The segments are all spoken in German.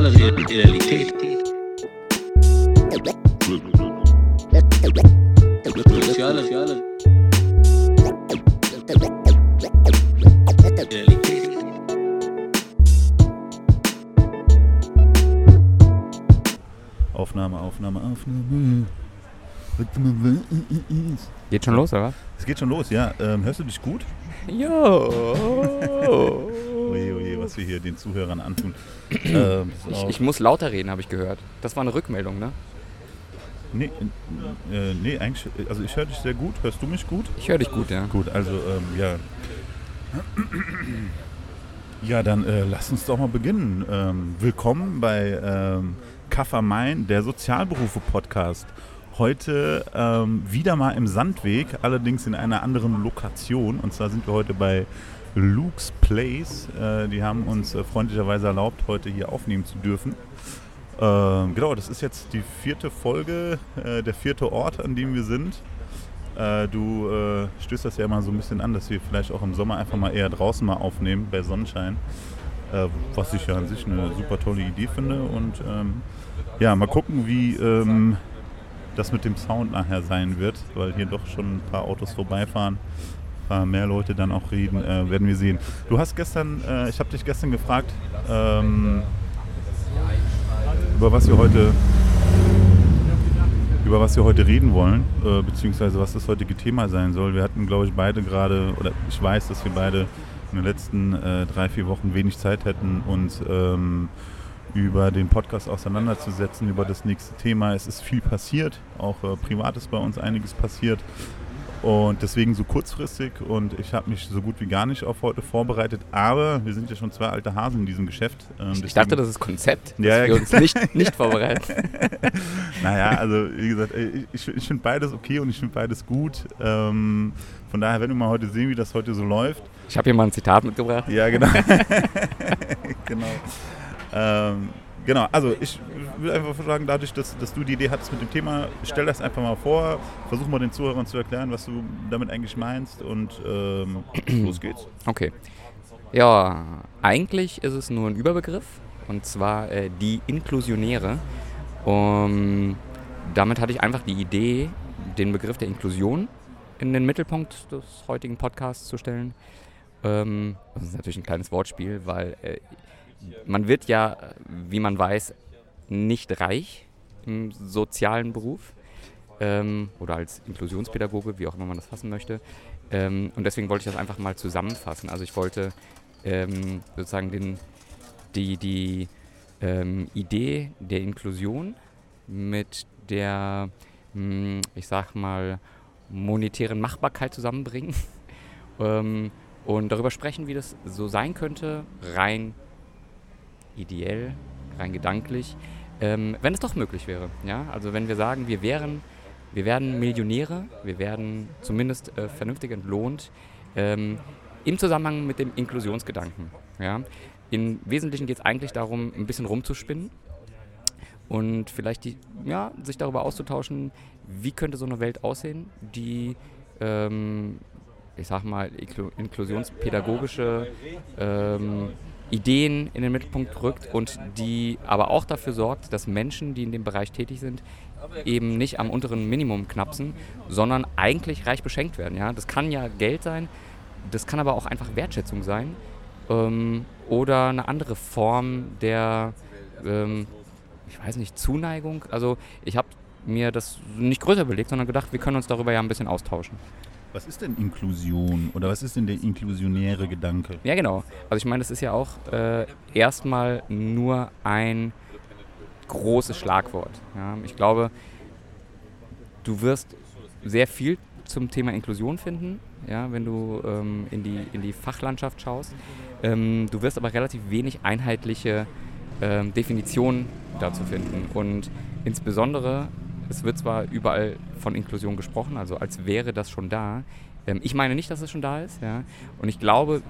Soziale Realität. Soziale Realität. Aufnahme, Aufnahme, Aufnahme. Geht schon los, oder was? Es geht schon los, ja. Ähm, hörst du dich gut? Jo. Was wir hier den Zuhörern antun. pass Ich, ich muss lauter reden, habe ich gehört. Das war eine Rückmeldung, ne? nee, äh, nee, eigentlich, also ich höre dich sehr gut. Hörst du mich gut? Ich höre dich gut, ja. Gut, also, ähm, ja. Ja, dann äh, lass uns doch mal beginnen. Ähm, willkommen bei ähm, Kaffer Main, der Sozialberufe-Podcast. Heute ähm, wieder mal im Sandweg, allerdings in einer anderen Lokation. Und zwar sind wir heute bei Luke's Place. Äh, die haben uns äh, freundlicherweise erlaubt, heute hier aufnehmen zu dürfen. Ähm, genau, das ist jetzt die vierte Folge, äh, der vierte Ort, an dem wir sind. Äh, du äh, stößt das ja immer so ein bisschen an, dass wir vielleicht auch im Sommer einfach mal eher draußen mal aufnehmen, bei Sonnenschein. Äh, was ich ja an sich eine super tolle Idee finde. Und ähm, ja, mal gucken, wie ähm, das mit dem Sound nachher sein wird, weil hier doch schon ein paar Autos vorbeifahren. Paar mehr Leute dann auch reden, äh, werden wir sehen. Du hast gestern, äh, ich habe dich gestern gefragt, ähm, über was wir heute über was wir heute reden wollen, äh, beziehungsweise was das heutige Thema sein soll. Wir hatten, glaube ich, beide gerade, oder ich weiß, dass wir beide in den letzten äh, drei, vier Wochen wenig Zeit hätten, uns ähm, über den Podcast auseinanderzusetzen, über das nächste Thema. Es ist viel passiert, auch äh, privat ist bei uns einiges passiert. Und deswegen so kurzfristig und ich habe mich so gut wie gar nicht auf heute vorbereitet, aber wir sind ja schon zwei alte Hasen in diesem Geschäft. ähm, Ich dachte, das ist Konzept, dass Ja, wir uns nicht, nicht vorbereiten. Naja, also wie gesagt, ey, ich, ich finde beides okay und ich finde beides gut. Ähm, von daher werden wir mal heute sehen, wie das heute so läuft. Ich habe hier mal ein Zitat mitgebracht. Ja, genau. genau. Ähm, genau, also ich will einfach sagen, dadurch, dass, dass du die Idee hattest mit dem Thema, stell das einfach mal vor, versuch mal den Zuhörern zu erklären, was du damit eigentlich meinst und ähm, los geht's. Okay. Ja, eigentlich ist es nur ein Überbegriff und zwar äh, die Inklusionäre. Um, damit hatte ich einfach die Idee, den Begriff der Inklusion in den Mittelpunkt des heutigen Podcasts zu stellen. Ähm, das ist natürlich ein kleines Wortspiel, weil äh, man wird ja, wie man weiß, nicht reich im sozialen Beruf ähm, oder als Inklusionspädagoge, wie auch immer man das fassen möchte. Ähm, und deswegen wollte ich das einfach mal zusammenfassen. Also ich wollte ähm, sozusagen den, die, die ähm, Idee der Inklusion mit der, mh, ich sag mal, monetären Machbarkeit zusammenbringen ähm, und darüber sprechen, wie das so sein könnte, rein ideell, rein gedanklich, ähm, wenn es doch möglich wäre. Ja? Also wenn wir sagen, wir wären, wir werden Millionäre, wir werden zumindest äh, vernünftig entlohnt, ähm, im Zusammenhang mit dem Inklusionsgedanken. Ja? Im Wesentlichen geht es eigentlich darum, ein bisschen rumzuspinnen und vielleicht die, ja, sich darüber auszutauschen, wie könnte so eine Welt aussehen, die, ähm, ich sag mal, inklu inklusionspädagogische ähm, Ideen in den Mittelpunkt rückt und die aber auch dafür sorgt, dass Menschen, die in dem Bereich tätig sind, eben nicht am unteren Minimum knapsen, sondern eigentlich reich beschenkt werden. Ja? Das kann ja Geld sein, das kann aber auch einfach Wertschätzung sein ähm, oder eine andere Form der, ähm, ich weiß nicht, Zuneigung. Also ich habe mir das nicht größer überlegt, sondern gedacht, wir können uns darüber ja ein bisschen austauschen. Was ist denn Inklusion oder was ist denn der inklusionäre Gedanke? Ja, genau. Also ich meine, das ist ja auch äh, erstmal nur ein großes Schlagwort. Ja? Ich glaube, du wirst sehr viel zum Thema Inklusion finden, ja, wenn du ähm, in, die, in die Fachlandschaft schaust. Ähm, du wirst aber relativ wenig einheitliche ähm, Definitionen dazu finden. Und insbesondere, es wird zwar überall von Inklusion gesprochen, also als wäre das schon da. Ähm, ich meine nicht, dass es schon da ist. Ja? Und ich glaube,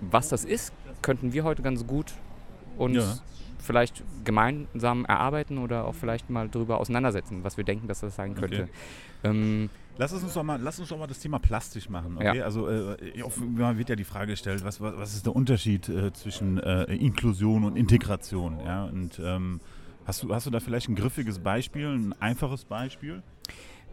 was das ist, könnten wir heute ganz gut und Ja. vielleicht gemeinsam erarbeiten oder auch vielleicht mal darüber auseinandersetzen, was wir denken, dass das sein könnte. Okay. Ähm, Lass uns doch mal, lass uns doch mal das Thema plastisch machen. Okay? Ja. Also äh, oft wird ja die Frage gestellt, was, was, was ist der Unterschied äh, zwischen äh, Inklusion und Integration? Ja? Und ähm, hast du, hast du da vielleicht ein griffiges Beispiel, ein einfaches Beispiel?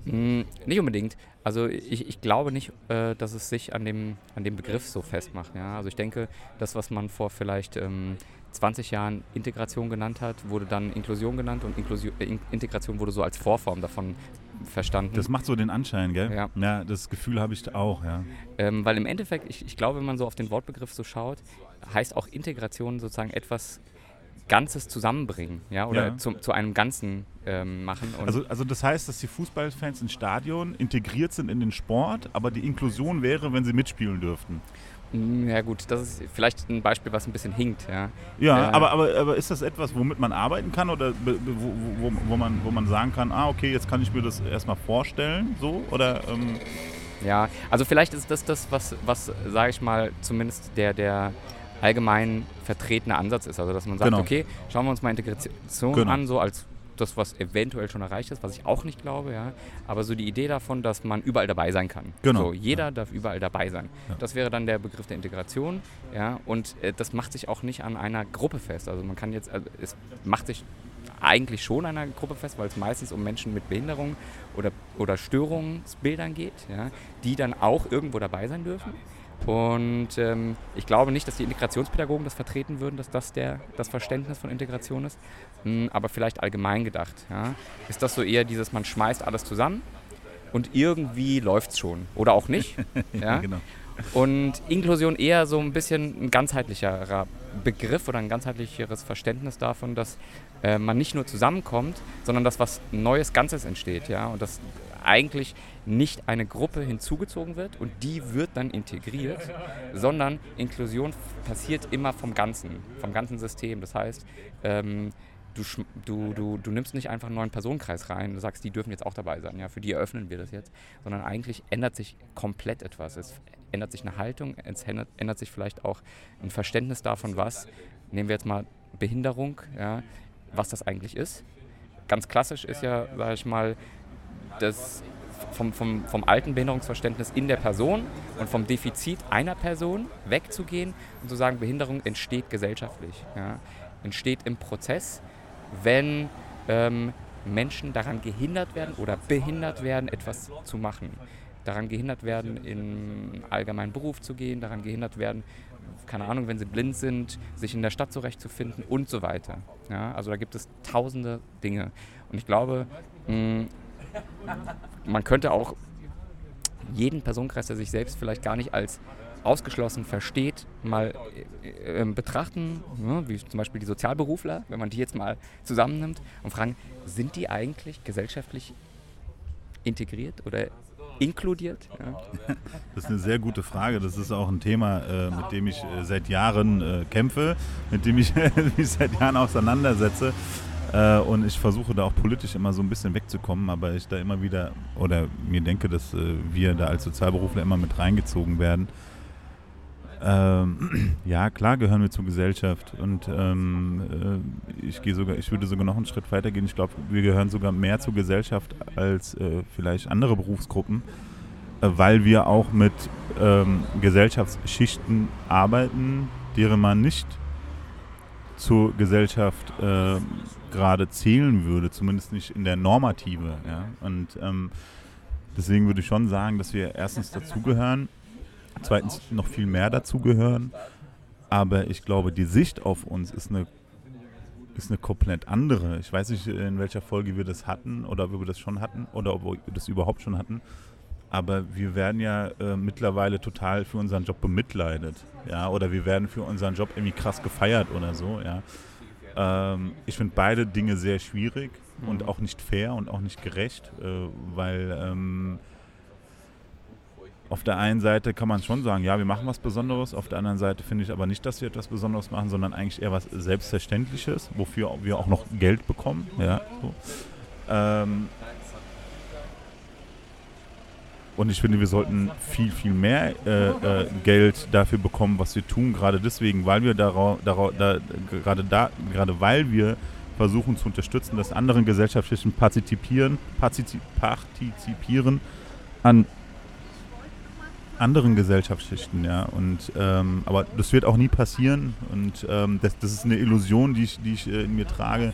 Mm, Nicht unbedingt. Also ich, ich glaube nicht, äh, dass es sich an dem, an dem Begriff so festmacht. Ja? Also ich denke, das, was man vor vielleicht ähm, 20 Jahren Integration genannt hat, wurde dann Inklusion genannt und Inklusion, äh, In- Integration wurde so als Vorform davon verstanden. Das macht so den Anschein, gell? Ja. das Gefühl habe ich auch, ja. Ähm, weil im Endeffekt, ich, ich glaube, wenn man so auf den Wortbegriff so schaut, heißt auch Integration sozusagen etwas Ganzes zusammenbringen, ja, oder Ja. Zum, zu einem Ganzen ähm, machen. Also, also das heißt, dass die Fußballfans ins Stadion integriert sind in den Sport, aber die Inklusion wäre, wenn sie mitspielen dürften. Mm, ja gut, das ist vielleicht ein Beispiel, was ein bisschen hinkt, ja. Ja, Äh, aber, aber, aber ist das etwas, womit man arbeiten kann oder wo, wo, wo, man, wo man sagen kann, ah, okay, jetzt kann ich mir das erstmal vorstellen, so? Oder, ähm, Ja, also vielleicht ist das das, was, was sage ich mal, zumindest der, der allgemein vertretene Ansatz ist. Also dass man sagt, Genau. okay, schauen wir uns mal Integration Genau. an, so als das, was eventuell schon erreicht ist, was ich auch nicht glaube, ja. Aber so die Idee davon, dass man überall dabei sein kann. Genau. So, jeder darf überall dabei sein. Ja. Das wäre dann der Begriff der Integration, ja. Und äh, das macht sich auch nicht an einer Gruppe fest. Also man kann jetzt, also es macht sich eigentlich schon an einer Gruppe fest, weil es meistens um Menschen mit Behinderung oder, oder Störungsbildern geht, ja, die dann auch irgendwo dabei sein dürfen. Und ähm, ich glaube nicht, dass die Integrationspädagogen das vertreten würden, dass das der, das Verständnis von Integration ist. Mm, aber vielleicht allgemein gedacht. Ja. Ist das so eher dieses, man schmeißt alles zusammen und irgendwie läuft es schon. Oder auch nicht. ja. genau. Und Inklusion eher so ein bisschen ein ganzheitlicherer Begriff oder ein ganzheitlicheres Verständnis davon, dass äh, man nicht nur zusammenkommt, sondern dass was Neues, Ganzes entsteht. Ja? Und dass eigentlich nicht eine Gruppe hinzugezogen wird und die wird dann integriert, sondern Inklusion passiert immer vom Ganzen, vom ganzen System. Das heißt, ähm, du, du, du, du nimmst nicht einfach einen neuen Personenkreis rein und sagst, die dürfen jetzt auch dabei sein, ja, für die eröffnen wir das jetzt, sondern eigentlich ändert sich komplett etwas. Es ändert sich eine Haltung, es ändert, ändert sich vielleicht auch ein Verständnis davon, was, nehmen wir jetzt mal Behinderung, ja, was das eigentlich ist. Ganz klassisch ist ja, sage ich mal, das vom, vom, vom alten Behinderungsverständnis in der Person und vom Defizit einer Person wegzugehen und zu sagen, Behinderung entsteht gesellschaftlich, ja, entsteht im Prozess, wenn ähm, Menschen daran gehindert werden oder behindert werden, etwas zu machen. Daran gehindert werden, in einen allgemeinen Beruf zu gehen, daran gehindert werden, keine Ahnung, wenn sie blind sind, sich in der Stadt zurechtzufinden und so weiter. Ja, also da gibt es tausende Dinge. Und ich glaube, mh, man könnte auch jeden Personenkreis, der sich selbst vielleicht gar nicht als ausgeschlossen versteht, mal äh, äh, betrachten, ne, wie zum Beispiel die Sozialberufler, wenn man die jetzt mal zusammennimmt und fragen, sind die eigentlich gesellschaftlich integriert oder inkludiert? Ja? Das ist eine sehr gute Frage. Das ist auch ein Thema, äh, mit dem ich äh, seit Jahren äh, kämpfe, mit dem ich mich seit Jahren auseinandersetze. Äh, und ich versuche da auch politisch immer so ein bisschen wegzukommen, aber ich da immer wieder oder mir denke, dass äh, wir da als Sozialberufler immer mit reingezogen werden. Ähm, ja, klar gehören wir zur Gesellschaft und ähm, äh, ich gehe sogar, ich würde sogar noch einen Schritt weiter gehen. Ich glaube, wir gehören sogar mehr zur Gesellschaft als äh, vielleicht andere Berufsgruppen, äh, weil wir auch mit ähm, Gesellschaftsschichten arbeiten, deren man nicht zur Gesellschaft äh, gerade zählen würde, zumindest nicht in der Normative. Ja? Und ähm, deswegen würde ich schon sagen, dass wir erstens dazugehören, zweitens noch viel mehr dazugehören. Aber ich glaube, die Sicht auf uns ist eine, ist eine komplett andere. Ich weiß nicht, in welcher Folge wir das hatten oder ob wir das schon hatten oder ob wir das überhaupt schon hatten. Aber wir werden ja äh, mittlerweile total für unseren Job bemitleidet. Ja? Oder wir werden für unseren Job irgendwie krass gefeiert oder so. Ja? Ähm, ich finde beide Dinge sehr schwierig und auch nicht fair und auch nicht gerecht, äh, weil ähm, auf der einen Seite kann man schon sagen, ja, wir machen was Besonderes. Auf der anderen Seite finde ich aber nicht, dass wir etwas Besonderes machen, sondern eigentlich eher was Selbstverständliches, wofür wir auch noch Geld bekommen. Ja, so. ähm, Und ich finde, wir sollten viel, viel mehr äh, äh, Geld dafür bekommen, was wir tun. Gerade deswegen, weil wir darauf, da, gerade da, gerade weil wir versuchen zu unterstützen, dass andere Gesellschaftsschichten partizipieren, partizipieren, partizipieren an anderen Gesellschaftsschichten, ja. Und ähm, aber das wird auch nie passieren. Und ähm, das, das ist eine Illusion, die ich, die ich äh, in mir trage,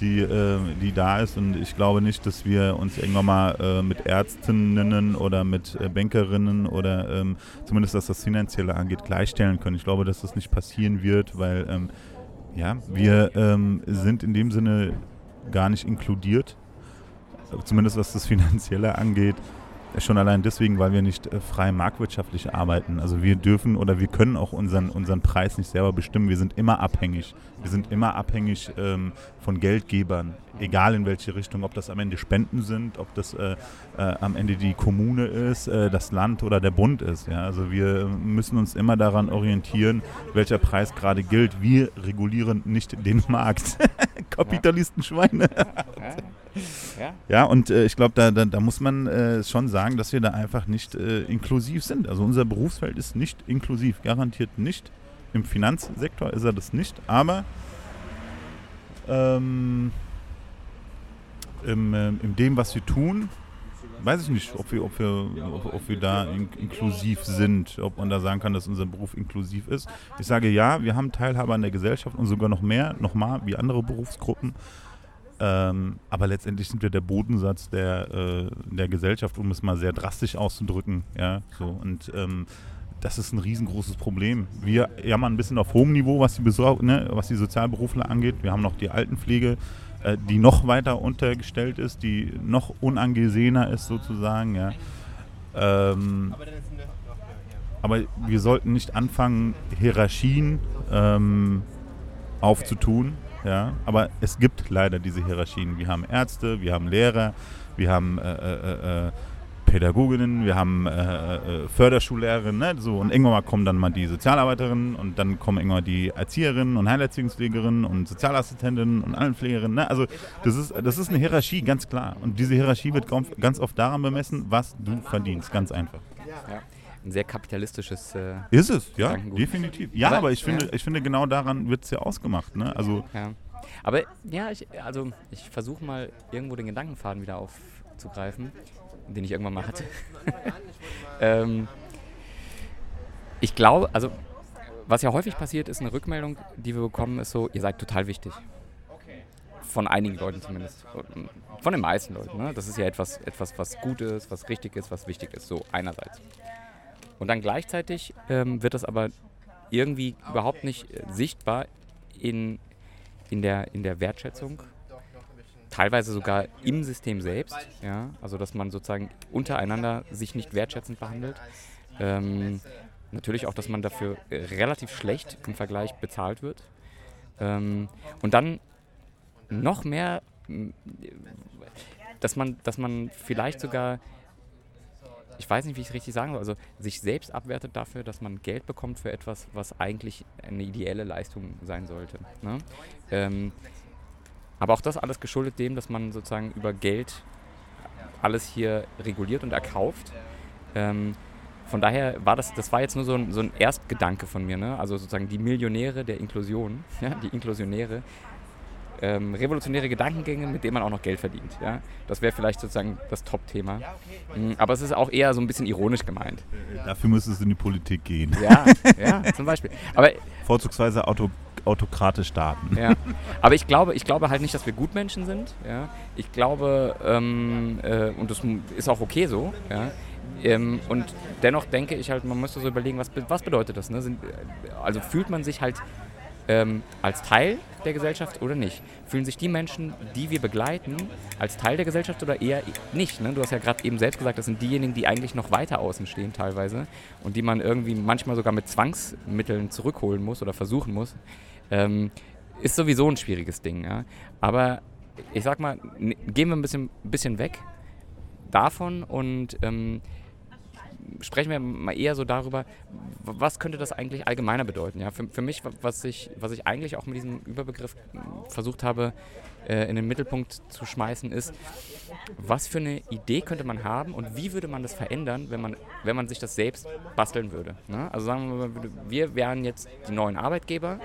die, äh, die da ist. Und ich glaube nicht, dass wir uns irgendwann mal äh, mit Ärztinnen oder mit äh, Bankerinnen oder ähm, zumindest was das Finanzielle angeht, gleichstellen können. Ich glaube, dass das nicht passieren wird, weil ähm, ja, wir ähm, sind in dem Sinne gar nicht inkludiert. Zumindest was das Finanzielle angeht. Schon allein deswegen, weil wir nicht äh, frei marktwirtschaftlich arbeiten. Also wir dürfen oder wir können auch unseren, unseren Preis nicht selber bestimmen. Wir sind immer abhängig. Wir sind immer abhängig ähm, von Geldgebern, egal in welche Richtung, ob das am Ende Spenden sind, ob das äh, äh, am Ende die Kommune ist, äh, das Land oder der Bund ist. Ja? Also wir müssen uns immer daran orientieren, welcher Preis gerade gilt. Wir regulieren nicht den Markt. Kapitalistenschweine. Ja. ja, und äh, ich glaube, da, da, da, muss man äh, schon sagen, dass wir da einfach nicht äh, inklusiv sind. Also unser Berufsfeld ist nicht inklusiv, garantiert nicht. Im Finanzsektor ist er das nicht, aber ähm, im, äh, in dem, was wir tun, weiß ich nicht, ob wir, ob wir, ob, ob wir da in, inklusiv sind, ob man da sagen kann, dass unser Beruf inklusiv ist. Ich sage ja, wir haben Teilhabe an der Gesellschaft und sogar noch mehr, nochmal wie andere Berufsgruppen. Ähm, aber letztendlich sind wir der Bodensatz der, äh, der Gesellschaft, um es mal sehr drastisch auszudrücken. Ja, so. Und ähm, das ist ein riesengroßes Problem. Wir jammern ein bisschen auf hohem Niveau, was die, Besor ne, was die Sozialberufler angeht. Wir haben noch die Altenpflege, äh, die noch weiter untergestellt ist, die noch unangesehener ist sozusagen. Ja. Ähm, aber wir sollten nicht anfangen, Hierarchien ähm, aufzutun ja, aber es gibt leider diese Hierarchien. Wir haben Ärzte, wir haben Lehrer, wir haben äh, äh, äh, Pädagoginnen, wir haben äh, äh, Förderschullehrerinnen, ne? so und irgendwann mal kommen dann mal die Sozialarbeiterinnen und dann kommen irgendwann die Erzieherinnen und Heilerziehungspflegerinnen und Sozialassistentinnen und Allenpflegerinnen. Ne? Also das ist, das ist eine Hierarchie, ganz klar. Und diese Hierarchie wird ganz oft daran bemessen, was du verdienst, ganz einfach. Ja ein sehr kapitalistisches. Äh, ist es, ja, definitiv. Ja, aber, aber ich, finde, ja. ich finde, genau daran wird es ja ausgemacht. Ne? Also, ja. Aber ja, ich, also ich versuche mal irgendwo den Gedankenfaden wieder aufzugreifen, den ich irgendwann mal hatte. ähm, ich glaube, also was ja häufig passiert, ist eine Rückmeldung, die wir bekommen, ist so, ihr seid total wichtig. Von einigen Leuten zumindest. Von den meisten Leuten. Ne? Das ist ja etwas, etwas, was gut ist, was richtig ist, was wichtig ist. So einerseits. Und dann gleichzeitig ähm, wird das aber irgendwie überhaupt nicht äh, sichtbar in, in, der, in der Wertschätzung. Teilweise sogar im System selbst, ja, also dass man sozusagen untereinander sich nicht wertschätzend behandelt. Ähm, natürlich auch, dass man dafür äh, relativ schlecht im Vergleich bezahlt wird. Ähm, und dann noch mehr, dass man, dass man vielleicht sogar ich weiß nicht, wie ich es richtig sagen soll, also sich selbst abwertet dafür, dass man Geld bekommt für etwas, was eigentlich eine ideelle Leistung sein sollte. Ne? Ähm, aber auch das alles geschuldet dem, dass man sozusagen über Geld alles hier reguliert und erkauft. Ähm, von daher war das, das war jetzt nur so ein, so ein Erstgedanke von mir, ne? also sozusagen die Millionäre der Inklusion, ja? die Inklusionäre, ähm, revolutionäre Gedankengänge, mit denen man auch noch Geld verdient. Ja? Das wäre vielleicht sozusagen das Top-Thema. Mhm, aber es ist auch eher so ein bisschen ironisch gemeint. Dafür müsste es in die Politik gehen. Ja, ja zum Beispiel. Aber, Vorzugsweise Auto, autokratisch starten. Ja. Aber ich glaube, ich glaube halt nicht, dass wir Gutmenschen sind. Ja? Ich glaube, ähm, äh, und das ist auch okay so, ja? Ähm, und dennoch denke ich halt, man müsste so überlegen, was, was bedeutet das? Ne? Sind, also fühlt man sich halt ähm, als Teil der Gesellschaft oder nicht? Fühlen sich die Menschen, die wir begleiten, als Teil der Gesellschaft oder eher nicht? Ne? Du hast ja gerade eben selbst gesagt, das sind diejenigen, die eigentlich noch weiter außen stehen teilweise und die man irgendwie manchmal sogar mit Zwangsmitteln zurückholen muss oder versuchen muss. Ähm, ist sowieso ein schwieriges Ding. Ja? Aber ich sag mal, gehen wir ein bisschen, bisschen weg davon und ähm, sprechen wir mal eher so darüber, was könnte das eigentlich allgemeiner bedeuten. Ja? Für, für mich, was ich, was ich eigentlich auch mit diesem Überbegriff versucht habe, äh, in den Mittelpunkt zu schmeißen, ist, was für eine Idee könnte man haben und wie würde man das verändern, wenn man, wenn man sich das selbst basteln würde. Ne? Also sagen wir mal, wir wären jetzt die neuen Arbeitgeber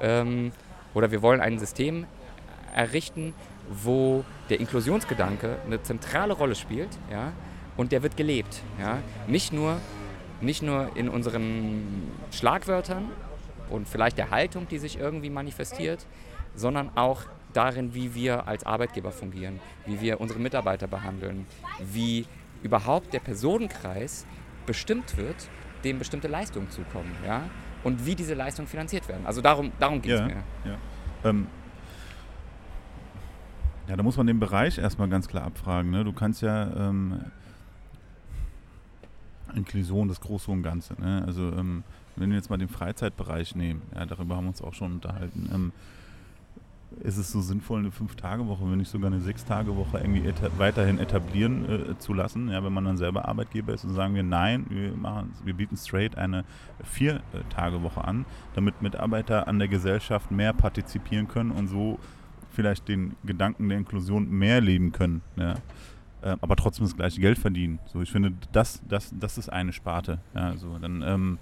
ähm, oder wir wollen ein System errichten, wo der Inklusionsgedanke eine zentrale Rolle spielt ja, und der wird gelebt. Ja. Nicht, nur, nicht nur in unseren Schlagwörtern und vielleicht der Haltung, die sich irgendwie manifestiert, sondern auch darin, wie wir als Arbeitgeber fungieren, wie wir unsere Mitarbeiter behandeln, wie überhaupt der Personenkreis bestimmt wird, dem bestimmte Leistungen zukommen. Ja? Und wie diese Leistungen finanziert werden. Also darum, darum geht es Ja, mir. ja. Ähm, ja, da muss man den Bereich erstmal ganz klar abfragen. Ne? Du kannst ja ähm, Inklusion, das Große und Ganze. Ne? Also ähm, wenn wir jetzt mal den Freizeitbereich nehmen, ja, darüber haben wir uns auch schon unterhalten, ähm, ist es so sinnvoll, eine Fünf-Tage-Woche, wenn nicht sogar eine Sechs-Tage-Woche irgendwie eta weiterhin etablieren äh, zu lassen, ja, wenn man dann selber Arbeitgeber ist und sagen wir, nein, wir, wir bieten straight eine Vier-Tage-Woche an, damit Mitarbeiter an der Gesellschaft mehr partizipieren können und so vielleicht den Gedanken der Inklusion mehr leben können, ja, äh, aber trotzdem das gleiche Geld verdienen. So, ich finde, das, das, das ist eine Sparte. Ja, so, dann, ähm,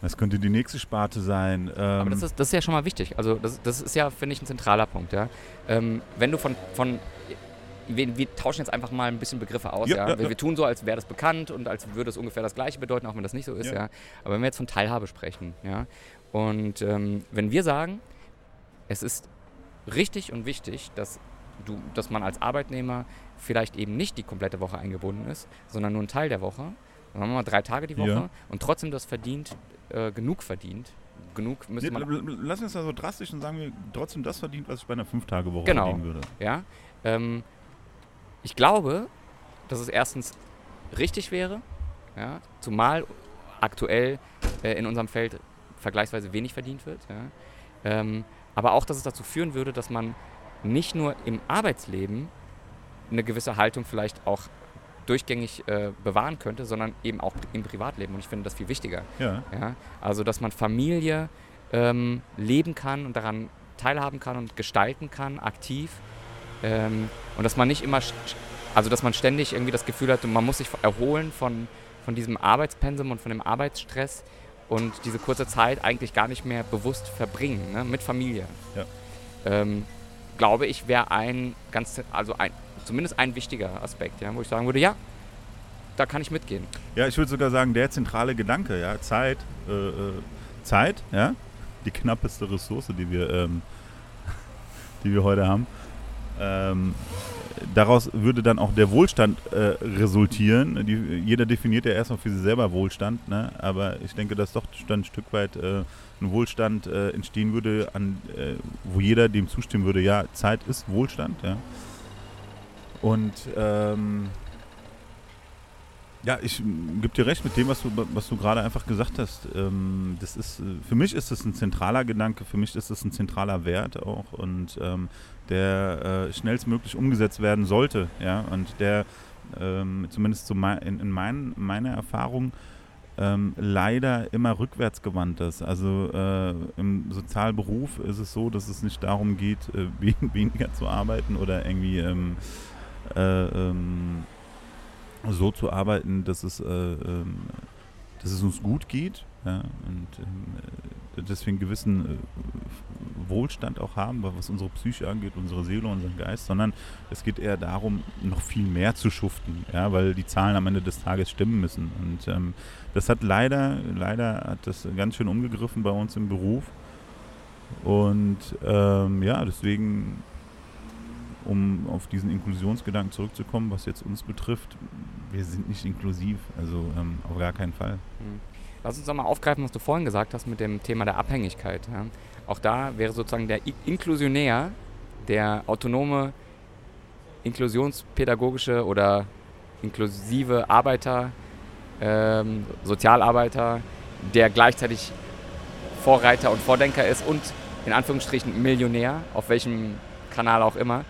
das könnte die nächste Sparte sein. Ähm, Aber das ist, das ist ja schon mal wichtig. Also das, das ist ja, finde ich, ein zentraler Punkt. Ja? Ähm, wenn du von, von wir, wir, tauschen jetzt einfach mal ein bisschen Begriffe aus. Ja, Ja, ja, wir, wir tun so, als wäre das bekannt und als würde es ungefähr das Gleiche bedeuten, auch wenn das nicht so ist. Ja. Ja. Aber wenn wir jetzt von Teilhabe sprechen, ja, und ähm, wenn wir sagen, es ist richtig und wichtig, dass, du, dass man als Arbeitnehmer vielleicht eben nicht die komplette Woche eingebunden ist, sondern nur ein Teil der Woche, dann haben wir mal drei Tage die Woche Ja. und trotzdem das verdient, äh, genug verdient. Genug müsste Nee, man Lass uns da so drastisch und sagen wir trotzdem das verdient, was ich bei einer Fünf-Tage-Woche Genau. verdienen würde. Ja, ähm, ich glaube, dass es erstens richtig wäre, ja, zumal aktuell äh, in unserem Feld vergleichsweise wenig verdient wird. Ja, ähm, aber auch, dass es dazu führen würde, dass man nicht nur im Arbeitsleben eine gewisse Haltung vielleicht auch durchgängig äh, bewahren könnte, sondern eben auch im Privatleben. Und ich finde das viel wichtiger. Ja. Ja? Also, dass man Familie ähm, leben kann und daran teilhaben kann und gestalten kann, aktiv. Ähm, und dass man nicht immer, also dass man ständig irgendwie das Gefühl hat, man muss sich erholen von, von diesem Arbeitspensum und von dem Arbeitsstress und diese kurze Zeit eigentlich gar nicht mehr bewusst verbringen, ne? mit Familie. Ja. Ähm, glaube ich, wäre ein ganz, also ein, zumindest ein wichtiger Aspekt, ja? wo ich sagen würde, ja, da kann ich mitgehen. Ja, ich würde sogar sagen, der zentrale Gedanke, ja, Zeit, äh, äh, Zeit, ja, die knappeste Ressource, die wir, ähm, die wir heute haben. Ähm, daraus würde dann auch der Wohlstand äh, resultieren. Die, jeder definiert ja erstmal für sich selber Wohlstand, ne? aber ich denke, dass doch dann ein Stück weit äh, ein Wohlstand äh, entstehen würde, an, äh, wo jeder dem zustimmen würde, ja, Zeit ist Wohlstand, ja. Und ähm, ja, ich gebe dir recht mit dem, was du, was du gerade einfach gesagt hast. Ähm, das ist, äh, für mich ist das ein zentraler Gedanke, für mich ist das ein zentraler Wert auch und ähm, der äh, schnellstmöglich umgesetzt werden sollte. Ja, und der ähm, zumindest so mei in, in mein, meiner Erfahrung ähm, leider immer rückwärts gewandt ist. Also äh, im Sozialberuf ist es so, dass es nicht darum geht, äh, wen- weniger zu arbeiten oder irgendwie ähm, äh, ähm, so zu arbeiten, dass es, äh, ähm, dass es uns gut geht ja, und äh, deswegen gewissen äh, Wohlstand auch haben, was unsere Psyche angeht, unsere Seele, unseren Geist, sondern es geht eher darum, noch viel mehr zu schuften, ja, weil die Zahlen am Ende des Tages stimmen müssen. Und ähm, das hat leider, leider hat das ganz schön umgegriffen bei uns im Beruf. Und ähm, ja, deswegen um auf diesen Inklusionsgedanken zurückzukommen, was jetzt uns betrifft, wir sind nicht inklusiv, also ähm, auf gar keinen Fall. Lass uns doch mal aufgreifen, was du vorhin gesagt hast mit dem Thema der Abhängigkeit. Ja. Auch da wäre sozusagen der I Inklusionär, der autonome, inklusionspädagogische oder inklusive Arbeiter, ähm, Sozialarbeiter, der gleichzeitig Vorreiter und Vordenker ist und in Anführungsstrichen Millionär, auf welchem Kanal auch immer,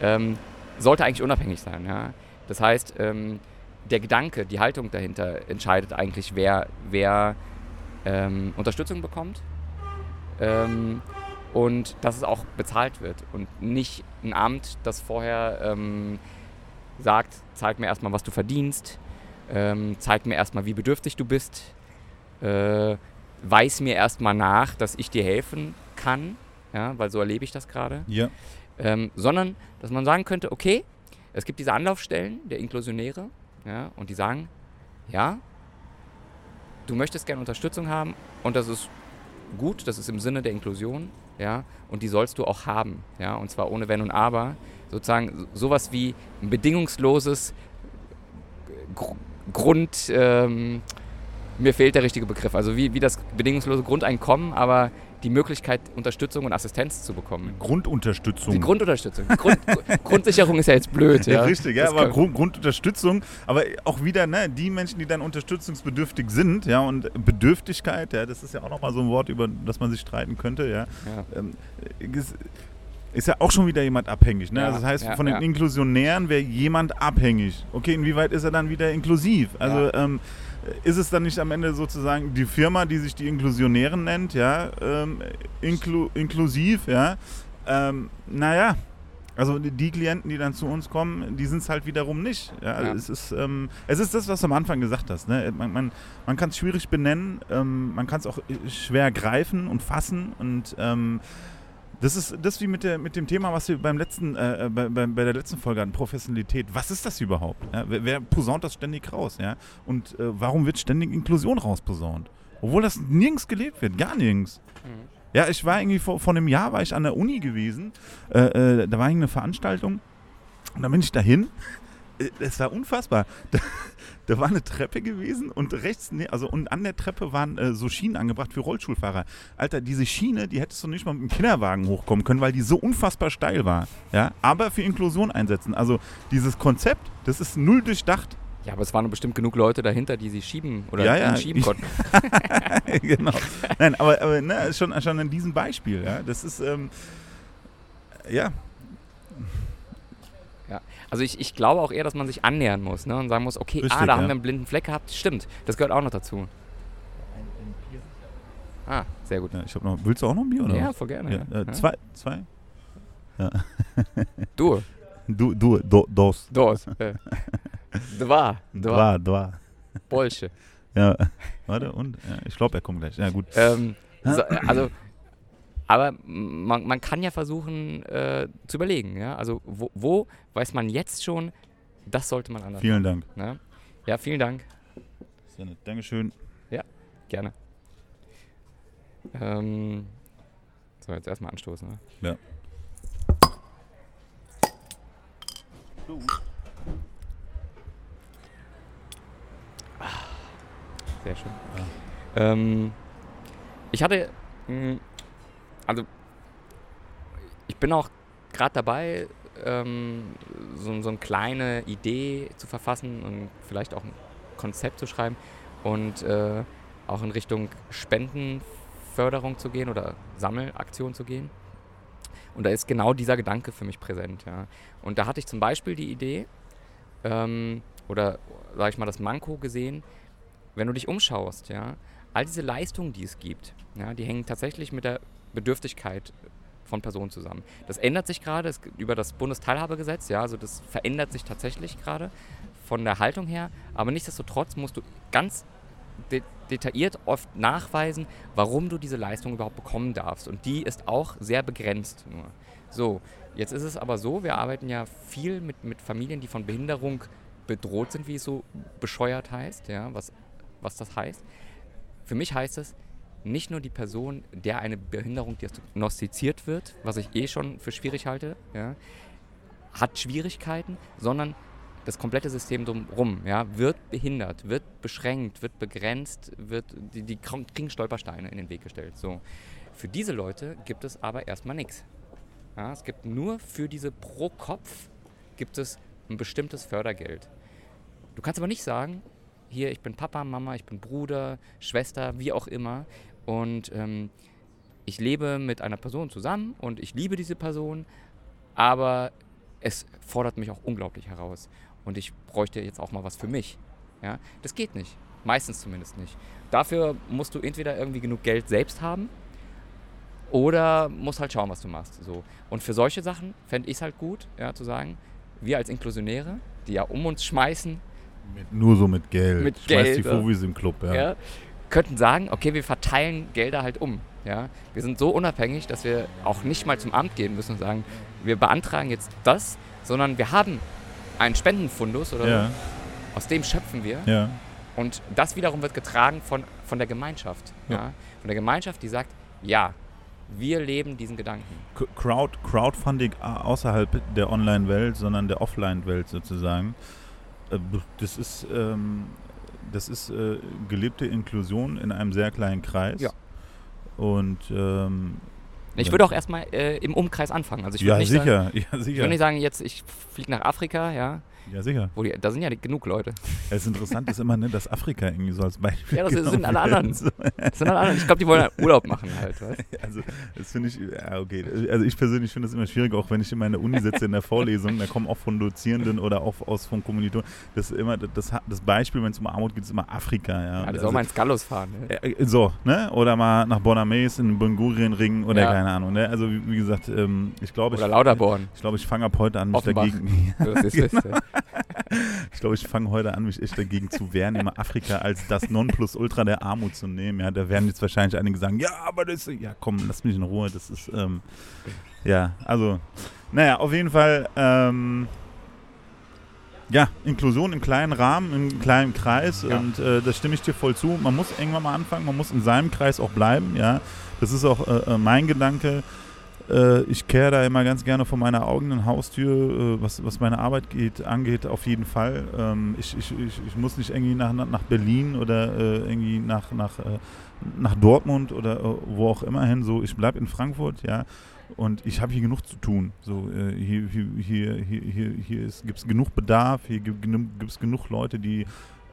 ähm, sollte eigentlich unabhängig sein. Ja. Das heißt, ähm, der Gedanke, die Haltung dahinter entscheidet eigentlich, wer, wer ähm, Unterstützung bekommt ähm, und dass es auch bezahlt wird und nicht ein Amt, das vorher ähm, sagt, zeig mir erstmal, was du verdienst, ähm, zeig mir erstmal, wie bedürftig du bist, äh, weiß mir erstmal nach, dass ich dir helfen kann, ja, weil so erlebe ich das gerade, Ja. Ähm, sondern dass man sagen könnte, okay, es gibt diese Anlaufstellen der Inklusionäre ja, und die sagen, ja, du möchtest gerne Unterstützung haben und das ist gut, das ist im Sinne der Inklusion, ja, und die sollst du auch haben, ja, und zwar ohne Wenn und Aber, sozusagen sowas wie ein bedingungsloses Gr Grund, ähm, mir fehlt der richtige Begriff, also wie, wie das bedingungslose Grundeinkommen, aber die Möglichkeit, Unterstützung und Assistenz zu bekommen. Grundunterstützung. Die Grundunterstützung. Grund, Grundsicherung ist ja jetzt blöd. Ja, Ja, richtig, ja, aber Grund, Grundunterstützung, aber auch wieder, ne, die Menschen, die dann unterstützungsbedürftig sind, ja, und Bedürftigkeit, ja, das ist ja auch nochmal so ein Wort, über das man sich streiten könnte, ja, Ja. ähm, ist, ist ja auch schon wieder jemand abhängig, ne? Ja, also das heißt, ja, von den ja. Inklusionären wäre jemand abhängig. Okay, inwieweit ist er dann wieder inklusiv? Also, ähm, ist es dann nicht am Ende sozusagen die Firma, die sich die Inklusionären nennt, ja, ähm, inklu inklusiv, ja, ähm, naja, also die- Klienten, die dann zu uns kommen, die sind es halt wiederum nicht. Ja, Ja. Es, ist, ähm, es ist das, was du am Anfang gesagt hast. Ne? Man, man, man kann es schwierig benennen, ähm, man kann es auch äh, schwer greifen und fassen und ähm, das ist das wie mit, der, mit dem Thema, was wir beim letzten, äh, bei, bei, bei der letzten Folge hatten, Professionalität. Was ist das überhaupt? Ja? Wer, wer posaunt das ständig raus? Ja? Und äh, warum wird ständig Inklusion rausposaunt? Obwohl das nirgends gelebt wird, gar nirgends. Mhm. Ja, ich war irgendwie vor, vor einem Jahr war ich an der Uni gewesen. Äh, äh, da war eine Veranstaltung und da bin ich dahin. Äh, Es war unfassbar. Da, da war eine Treppe gewesen und rechts, ne, also und an der Treppe waren äh, so Schienen angebracht für Rollstuhlfahrer. Alter, diese Schiene, die hättest du nicht mal mit dem Kinderwagen hochkommen können, weil die so unfassbar steil war. Ja, aber für Inklusion einsetzen. Also dieses Konzept, das ist null durchdacht. ja, aber es waren bestimmt genug Leute dahinter, die sie schieben oder Ja, ja, schieben konnten. genau. Nein, aber, aber ne, schon, schon an diesem Beispiel. Ja, das ist ähm, ja Also ich, ich glaube auch eher, dass man sich annähern muss ne? und sagen muss, okay, ah, Richtig, da ja. haben wir einen blinden Fleck gehabt. Stimmt, das gehört auch noch dazu. Ah, sehr gut. Ja, ich hab noch. Willst du auch noch ein Bier oder? Ja, was? voll gerne. ja, Ja. äh, Ja. Zwei, zwei. Du, Du, du, do, dos. dos. Äh. Dva, dva, Dva, dva. Bolsche. Ja, warte und ja, ich glaube, er kommt gleich. Ja gut. Ähm, so, also, aber man, man kann ja versuchen äh, zu überlegen, ja. Also wo, wo weiß man jetzt schon, das sollte man anders Vielen Dank. machen. Ne? Ja, vielen Dank. Sehr nett. Dankeschön. Gerne. Ähm, so, jetzt erstmal anstoßen. Ne? Ja. Sehr schön. Ähm, ich hatte, mh, also ich bin auch gerade dabei, ähm, so, so eine kleine Idee zu verfassen und vielleicht auch ein Konzept zu schreiben und äh, auch in Richtung Spendenförderung zu gehen oder Sammelaktion zu gehen. Und da ist genau dieser Gedanke für mich präsent. Ja. Und da hatte ich zum Beispiel die Idee, ähm, oder sage ich mal das Manko gesehen, wenn du dich umschaust, ja, all diese Leistungen, die es gibt, ja, die hängen tatsächlich mit der Bedürftigkeit von Personen zusammen. Das ändert sich gerade über das Bundesteilhabegesetz, ja, also das verändert sich tatsächlich gerade von der Haltung her, aber nichtsdestotrotz musst du ganz de detailliert oft nachweisen, warum du diese Leistung überhaupt bekommen darfst. Und die ist auch sehr begrenzt nur. So, jetzt ist es aber so, wir arbeiten ja viel mit, mit Familien, die von Behinderung bedroht sind, wie es so bescheuert heißt, ja, was, was das heißt. Für mich heißt es, nicht nur die Person, der eine Behinderung diagnostiziert wird, was ich eh schon für schwierig halte, ja, hat Schwierigkeiten, sondern das komplette System drumherum ja, wird behindert, wird beschränkt, wird begrenzt, wird, die, die kr- kriegen Stolpersteine in den Weg gestellt. So. Für diese Leute gibt es aber erstmal nichts. Ja, es gibt nur für diese pro Kopf gibt es ein bestimmtes Fördergeld. Du kannst aber nicht sagen, hier, ich bin Papa, Mama, ich bin Bruder, Schwester, wie auch immer. Und ähm, ich lebe mit einer Person zusammen und ich liebe diese Person, aber es fordert mich auch unglaublich heraus. und ich bräuchte jetzt auch mal was für mich. Ja, das geht nicht. Meistens zumindest nicht. Dafür musst du entweder irgendwie genug Geld selbst haben oder musst halt schauen, was du machst. So. Und für solche Sachen fände ich es halt gut, ja, zu sagen, wir als Inklusionäre, die ja um uns schmeißen, Mit, nur so mit Geld. Mit Schmeiß Geld, die. Fufis im Club, ja. ja. Könnten sagen, okay, wir verteilen Gelder halt um. Ja? Wir sind so unabhängig, dass wir auch nicht mal zum Amt gehen müssen und sagen, wir beantragen jetzt das, sondern wir haben einen Spendenfundus oder Ja, so, aus dem schöpfen wir. ja. Und das wiederum wird getragen von, von der Gemeinschaft. Ja. Ja. Von der Gemeinschaft, die sagt, ja, wir leben diesen Gedanken. Crowd, Crowdfunding au- außerhalb der Online-Welt, sondern der Offline-Welt sozusagen. Äh, Das ist, ähm, das ist äh, gelebte Inklusion in einem sehr kleinen Kreis. Ja. Und ähm, Ich würde auch erstmal äh, im Umkreis anfangen. Also ich würde ja, nicht Sagen, sicher, ja, ich würde sicher. nicht sagen, jetzt ich fliege nach Afrika, ja, Ja, sicher. wo die, da sind ja die, genug Leute. Es interessant ist immer, ne, dass Afrika irgendwie so als Beispiel Ja, das sind alle anderen. Das sind alle anderen. Ich glaube, die wollen halt Urlaub machen halt. Weißt? Also, das finde ich, ja, okay. Also, ich persönlich finde das immer schwierig, auch wenn ich immer in der Uni sitze in der Vorlesung, da kommen auch von Dozierenden oder auch aus von Kommilitonen. Das ist immer, das, das Beispiel, wenn es um Armut geht, ist immer Afrika. Ja, Ja, die Also, mal ins Gallus fahren. Ne? äh, so, ne? Oder mal nach Bonamés in Bungurien-Ring oder Ja. keine Ahnung. Ne? Also, wie, wie gesagt, ähm, ich glaube, ich, Oder Lauterborn. ich, glaube, ich fange ab heute an, mich Offenbach. dagegen. Das ist Genau. Das. Ich glaube, ich fange heute an, mich echt dagegen zu wehren, immer Afrika als das Nonplusultra der Armut zu nehmen. Ja, da werden jetzt wahrscheinlich einige sagen, ja, aber das ist, ja, komm, lass mich in Ruhe. Das ist, ähm, ja, also, naja, auf jeden Fall, ähm, ja, Inklusion im kleinen Rahmen, im kleinen Kreis Ja. und äh, da stimme ich dir voll zu. Man muss irgendwann mal anfangen, man muss in seinem Kreis auch bleiben, ja. Das ist auch äh, äh, mein Gedanke. Äh, ich kehre da immer ganz gerne vor meiner eigenen Haustür, äh, was, was meine Arbeit geht, angeht, auf jeden Fall. Ähm, ich, ich, ich, ich muss nicht irgendwie nach, nach Berlin oder äh, irgendwie nach, nach, äh, nach Dortmund oder äh, wo auch immer hin. So, ich bleibe in Frankfurt, ja. Und ich habe hier genug zu tun. So, äh, hier hier, hier, hier, hier, gibt es genug Bedarf, hier gibt es genug Leute, die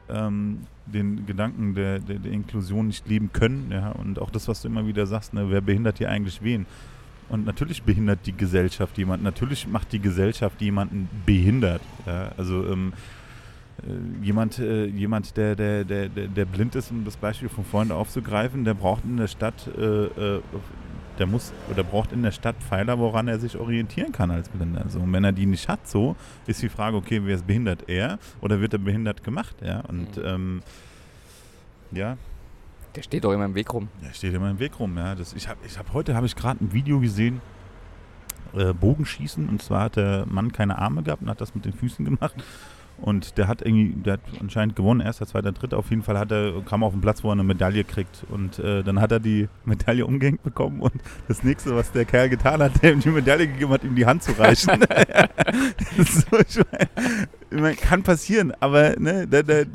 ähm, den Gedanken der, der, der Inklusion nicht leben können. Ja? Und auch das, was du immer wieder sagst, ne, wer behindert hier eigentlich wen? Und natürlich behindert die Gesellschaft jemanden. Natürlich macht die Gesellschaft jemanden behindert. Ja? Also ähm, äh, jemand, äh, jemand der, der, der, der, blind ist, um das Beispiel von vorhin aufzugreifen, der braucht in der Stadt, äh, äh, der muss oder braucht in der Stadt Pfeiler, woran er sich orientieren kann als Blinder. Also, und wenn er die nicht hat, so ist die Frage, okay, wer ist behindert? Er oder wird er behindert gemacht? Ja, und Mhm. ähm, ja, Der steht doch immer im Weg rum. der steht immer im Weg rum. Ja. Das, ich habe ich hab, heute habe ich gerade ein Video gesehen, äh, Bogenschießen. Und zwar hat der Mann keine Arme gehabt und hat das mit den Füßen gemacht. Und der hat irgendwie, der hat anscheinend gewonnen, erster, zweiter, dritter. Auf jeden Fall hat er, kam auf den Platz, wo er eine Medaille kriegt. Und äh, dann hat er die Medaille umgehängt bekommen. Und das nächste, was der Kerl getan hat, der ihm die Medaille gegeben hat, ihm die Hand zu reichen. So, ich meine, ich meine, kann passieren, aber ne, der, der,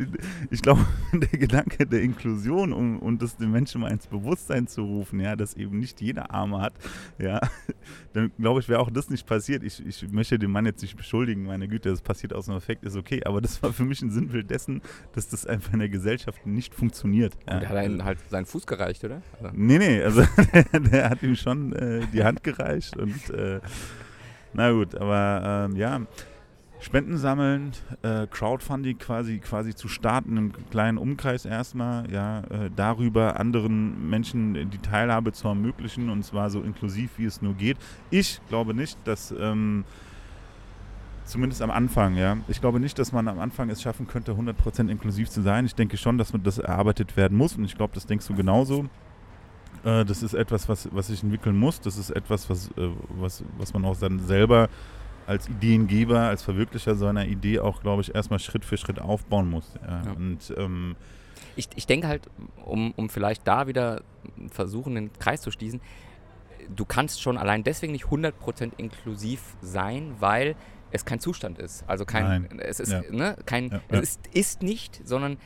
ich glaube, der Gedanke der Inklusion um, und das den Menschen mal ins Bewusstsein zu rufen, ja, dass eben nicht jeder Arme hat, ja, dann glaube ich, wäre auch das nicht passiert. Ich, ich möchte den Mann jetzt nicht beschuldigen, meine Güte, das passiert aus dem Effekt, ist okay, aber das war für mich ein Sinnbild dessen, dass das einfach in der Gesellschaft nicht funktioniert. Ja. Und hat er ihm halt seinen Fuß gereicht, oder? Also, Nee, nee, also der, der hat ihm schon äh, die Hand gereicht und äh, na gut, aber ähm, ja, Spenden sammeln, äh, Crowdfunding quasi quasi zu starten im kleinen Umkreis erstmal, ja, äh, darüber anderen Menschen die Teilhabe zu ermöglichen und zwar so inklusiv wie es nur geht. Ich glaube nicht, dass ähm, Zumindest am Anfang, ja. Ich glaube nicht, dass man am Anfang es schaffen könnte, 100% inklusiv zu sein. Ich denke schon, dass man das erarbeitet werden muss und ich glaube, das denkst du genauso. Äh, das ist etwas, was, was sich entwickeln muss. Das ist etwas, was, äh, was, was man auch dann selber als Ideengeber, als Verwirklicher so einer Idee auch, glaube ich, erstmal Schritt für Schritt aufbauen muss. Ja. Ja. Und ähm, ich, ich denke halt, um, um vielleicht da wieder versuchen, den Kreis zu schließen, du kannst schon allein deswegen nicht 100% inklusiv sein, weil es kein Zustand ist. Also kein, Nein. es ist, Ja. ne, kein, es. Ist, ist nicht, sondern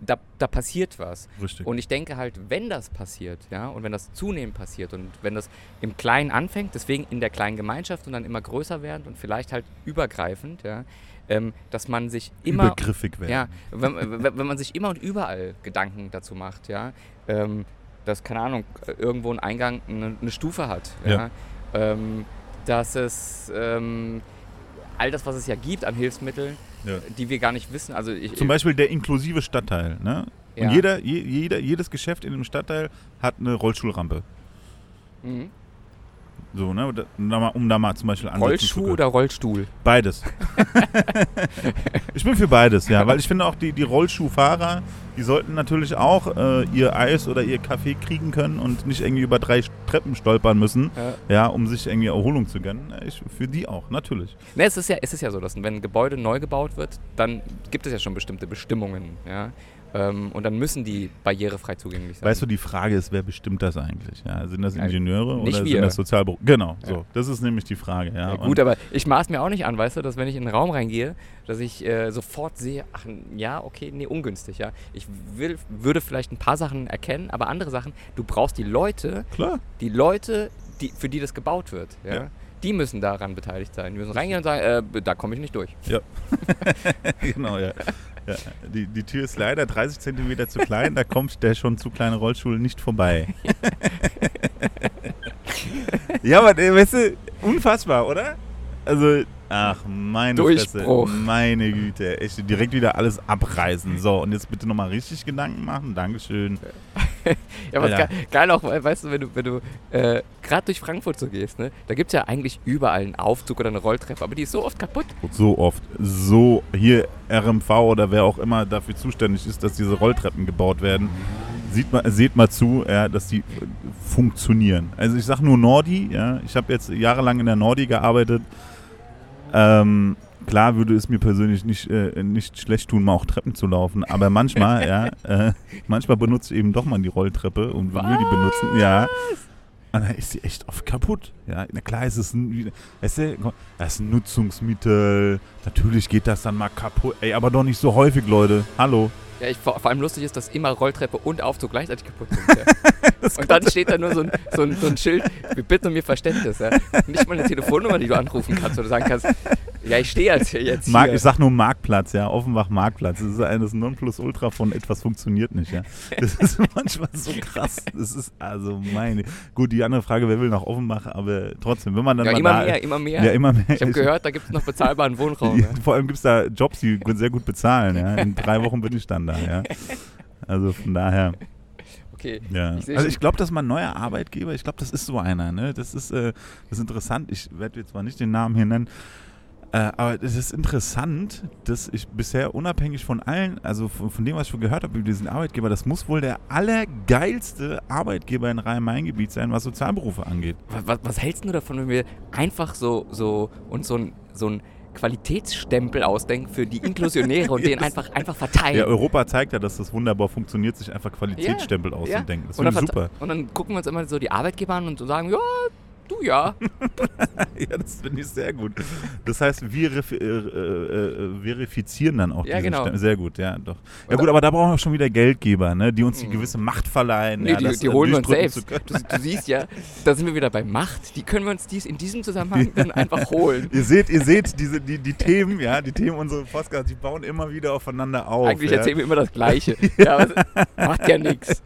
da, da passiert was. richtig. Und ich denke halt, wenn das passiert, ja, und wenn das zunehmend passiert und wenn das im Kleinen anfängt, deswegen in der kleinen Gemeinschaft und dann immer größer werdend und vielleicht halt übergreifend, ja, ähm, dass man sich immer Übergriffig werden. ja, wenn, wenn, man sich immer und überall Gedanken dazu macht, ja, ähm, dass, keine Ahnung, irgendwo ein Eingang eine, eine Stufe hat, ja, Ja. Ähm, dass es ähm, all das, was es ja gibt an Hilfsmitteln, Ja. die wir gar nicht wissen. Also ich, Zum Beispiel der inklusive Stadtteil. Ne? Und Ja. jeder, je, jeder, jedes Geschäft in dem Stadtteil hat eine Rollstuhlrampe. Mhm. So, ne? Um da mal- Um zum Beispiel zu Rollschuh oder Rollstuhl? Beides. ich bin für beides, ja. Weil ich finde auch, die, die Rollschuhfahrer, die sollten natürlich auch äh, ihr Eis oder ihr Kaffee kriegen können und nicht irgendwie über drei Treppen stolpern müssen, Ja. ja, um sich irgendwie Erholung zu gönnen. Ich, für die auch, natürlich. Ne, es ist ja, es ist ja so, dass wenn ein Gebäude neu gebaut wird, dann gibt es ja schon bestimmte Bestimmungen, ja. Ähm, und dann müssen die barrierefrei zugänglich sein. Weißt du, die Frage ist, wer bestimmt das eigentlich? Ja, sind das Ja, Ingenieure nicht oder wir. sind das Sozialberufe? Genau, Ja. so. Das ist nämlich die Frage, ja. Ja, Und- gut, aber ich maß mir auch nicht an, weißt du, dass wenn ich in einen Raum reingehe, dass ich äh, sofort sehe, ach ja, okay, nee, ungünstig, ja. Ich will, würde vielleicht ein paar Sachen erkennen, aber andere Sachen, du brauchst die Leute, Klar. die Leute, die, für die das gebaut wird, ja. Ja. Die müssen daran beteiligt sein. Die müssen reingehen und sagen, äh, da komme ich nicht durch. genau, ja. ja. Die, die Tür ist leider 30 Zentimeter zu klein, da kommt der schon zu kleine Rollstuhl nicht vorbei. ja, aber äh, weißt du, unfassbar, oder? Also, ach, meine Durchbruch. Fresse, meine Güte, echt direkt wieder alles abreißen. So, und jetzt bitte nochmal richtig Gedanken machen. Dankeschön. Ja, was Alter. geil, geil auch, we- weißt du, wenn du, wenn du äh, gerade durch Frankfurt so gehst, ne, da gibt es ja eigentlich überall einen Aufzug oder eine Rolltreppe, aber die ist so oft kaputt. So oft, so hier RMV oder wer auch immer dafür zuständig ist, dass diese Rolltreppen gebaut werden. Sieht mal, seht mal zu, ja, dass die äh, funktionieren. Also ich sag nur Nordi, ja. Ich habe jetzt jahrelang in der Nordi gearbeitet. Ähm, klar würde es mir persönlich nicht, äh, nicht schlecht tun, mal auch Treppen zu laufen, aber manchmal, ja, äh, manchmal benutze ich eben doch mal die Rolltreppe und will die benutzen. Ja. Und dann ist sie echt oft kaputt. Ja, na klar ist es ein, weißt du, das ist ein Nutzungsmittel. Natürlich geht das dann mal kaputt. Ey, aber doch nicht so häufig, Leute. Hallo. Ja, ich, vor, vor allem lustig ist, dass immer Rolltreppe und Aufzug gleichzeitig kaputt sind. Ja. Und dann steht da nur so ein, so ein, so ein Schild, wir bitten um Ihr Verständnis. Ja. Nicht mal eine Telefonnummer, die du anrufen kannst oder sagen kannst, ja, ich stehe jetzt hier. Jetzt Mark, ich sag nur Marktplatz, ja, Offenbach Marktplatz. Das ist eines Nonplusultra von etwas funktioniert nicht, ja. Das ist manchmal so krass. Das ist also meine. Gut, die andere Frage, wer will nach Offenbach, aber trotzdem, wenn man dann ja, immer da, mehr, immer mehr. Ja, immer mehr. ich habe gehört, da gibt es noch bezahlbaren Wohnraum. Ja. Vor allem gibt es da Jobs, die sehr gut bezahlen, ja. In drei Wochen bin ich dann da, ja. Also von daher. Okay. Ja. Ich also ich glaube, dass mein neuer Arbeitgeber, ich glaube, das ist so einer, ne? Das ist, äh, das ist interessant. Ich werde jetzt zwar nicht den Namen hier nennen, äh, aber es ist interessant, dass ich bisher unabhängig von allen, also von, von dem, was ich schon gehört habe über diesen Arbeitgeber, das muss wohl der allergeilste Arbeitgeber in Rhein-Main-Gebiet sein, was Sozialberufe angeht. Was, was hältst du davon, wenn wir einfach so, so uns so ein, so ein Qualitätsstempel ausdenken für die Inklusionäre und den einfach, einfach verteilen? Ja, Europa zeigt ja, dass das wunderbar funktioniert, sich einfach Qualitätsstempel auszudenken. Das finde ich super. und dann gucken wir uns immer so die Arbeitgeber an und so sagen, ja, du ja. Ja, das finde ich sehr gut. Das heißt, wir äh, äh, äh, verifizieren dann auch Ja, diesen genau. Stempel. Sehr gut, ja, doch. Ja gut, aber da brauchen wir schon wieder Geldgeber, ne, die uns die Mhm. gewisse Macht verleihen. Nee, ja, die, das, die äh, holen wir uns selbst. Du, du siehst ja, da sind wir wieder bei Macht. Die können wir uns dies in diesem Zusammenhang dann einfach holen. Ihr seht, ihr seht, diese, die, die Themen, ja, die Themen unserer Podcasts, die bauen immer wieder aufeinander auf. Eigentlich ja. erzählen wir immer das Gleiche. ja, macht ja nichts.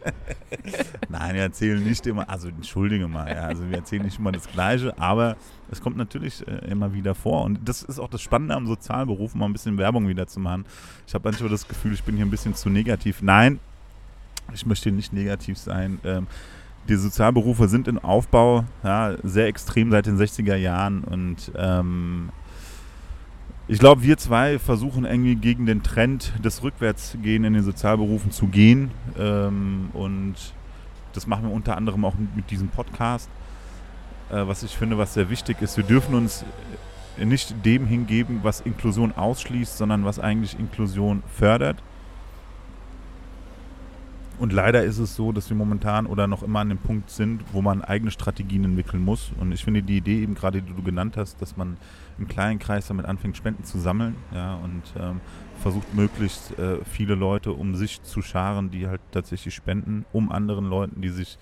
Nein, wir erzählen nicht immer, also entschuldige mal, ja, also wir erzählen nicht immer das Gleiche, aber es kommt natürlich äh, immer wieder vor. Und das ist auch das Spannende am Sozialberuf, mal ein bisschen Werbung wieder zu machen. Ich habe manchmal das Gefühl, ich bin hier ein bisschen zu negativ. Nein, ich möchte nicht negativ sein. Ähm, die Sozialberufe sind in Aufbau, ja, sehr extrem seit den 60er Jahren und ähm, ich glaube, wir zwei versuchen irgendwie gegen den Trend des Rückwärtsgehen in den Sozialberufen zu gehen. Ähm, und das machen wir unter anderem auch mit, diesem Podcast. Äh, was ich finde, was sehr wichtig ist. Wir dürfen uns nicht dem hingeben, was Inklusion ausschließt, sondern was eigentlich Inklusion fördert. Und leider ist es so, dass wir momentan oder noch immer an dem Punkt sind, wo man eigene Strategien entwickeln muss. Und ich finde die Idee eben gerade, die du genannt hast, dass man im kleinen Kreis damit anfängt, Spenden zu sammeln ja, und ähm, versucht möglichst äh, viele Leute um sich zu scharen, die halt tatsächlich spenden, um anderen Leuten, die sich,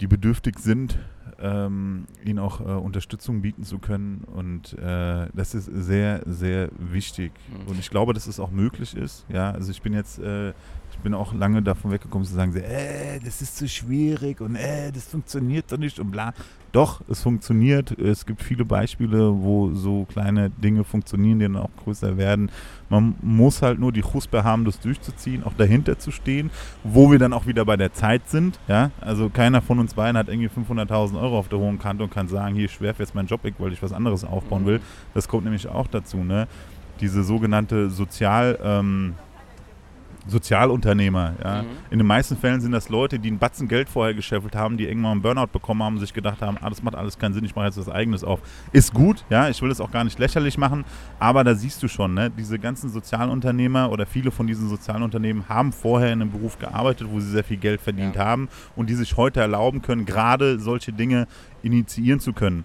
die bedürftig sind, ähm, ihnen auch äh, Unterstützung bieten zu können. Und äh, das ist sehr, sehr wichtig. Mhm. Und ich glaube, dass es auch möglich ist. Ja, also ich bin jetzt, äh, ich bin auch lange davon weggekommen zu sagen, äh, das ist zu schwierig und äh, das funktioniert doch nicht und bla. Doch, es funktioniert. Es gibt viele Beispiele, wo so kleine Dinge funktionieren, die dann auch größer werden. Man muss halt nur die Chuspe haben, das durchzuziehen, auch dahinter zu stehen, wo wir dann auch wieder bei der Zeit sind. Ja, also keiner von uns beiden hat irgendwie 500.000 Euro auf der hohen Kante und kann sagen, hier, ich werfe jetzt meinen Job weg, weil ich was anderes aufbauen Mhm. will. Das kommt nämlich auch dazu, ne? Diese sogenannte Sozial, ähm, Sozialunternehmer, ja. Mhm. In den meisten Fällen sind das Leute, die einen Batzen Geld vorher gescheffelt haben, die irgendwann einen Burnout bekommen haben und sich gedacht haben, ah, das macht alles keinen Sinn, ich mache jetzt was Eigenes auf. Ist gut, ja, ich will es auch gar nicht lächerlich machen, aber da siehst du schon, ne, diese ganzen Sozialunternehmer oder viele von diesen Sozialunternehmen haben vorher in einem Beruf gearbeitet, wo sie sehr viel Geld verdient Ja. haben und die sich heute erlauben können, gerade solche Dinge initiieren zu können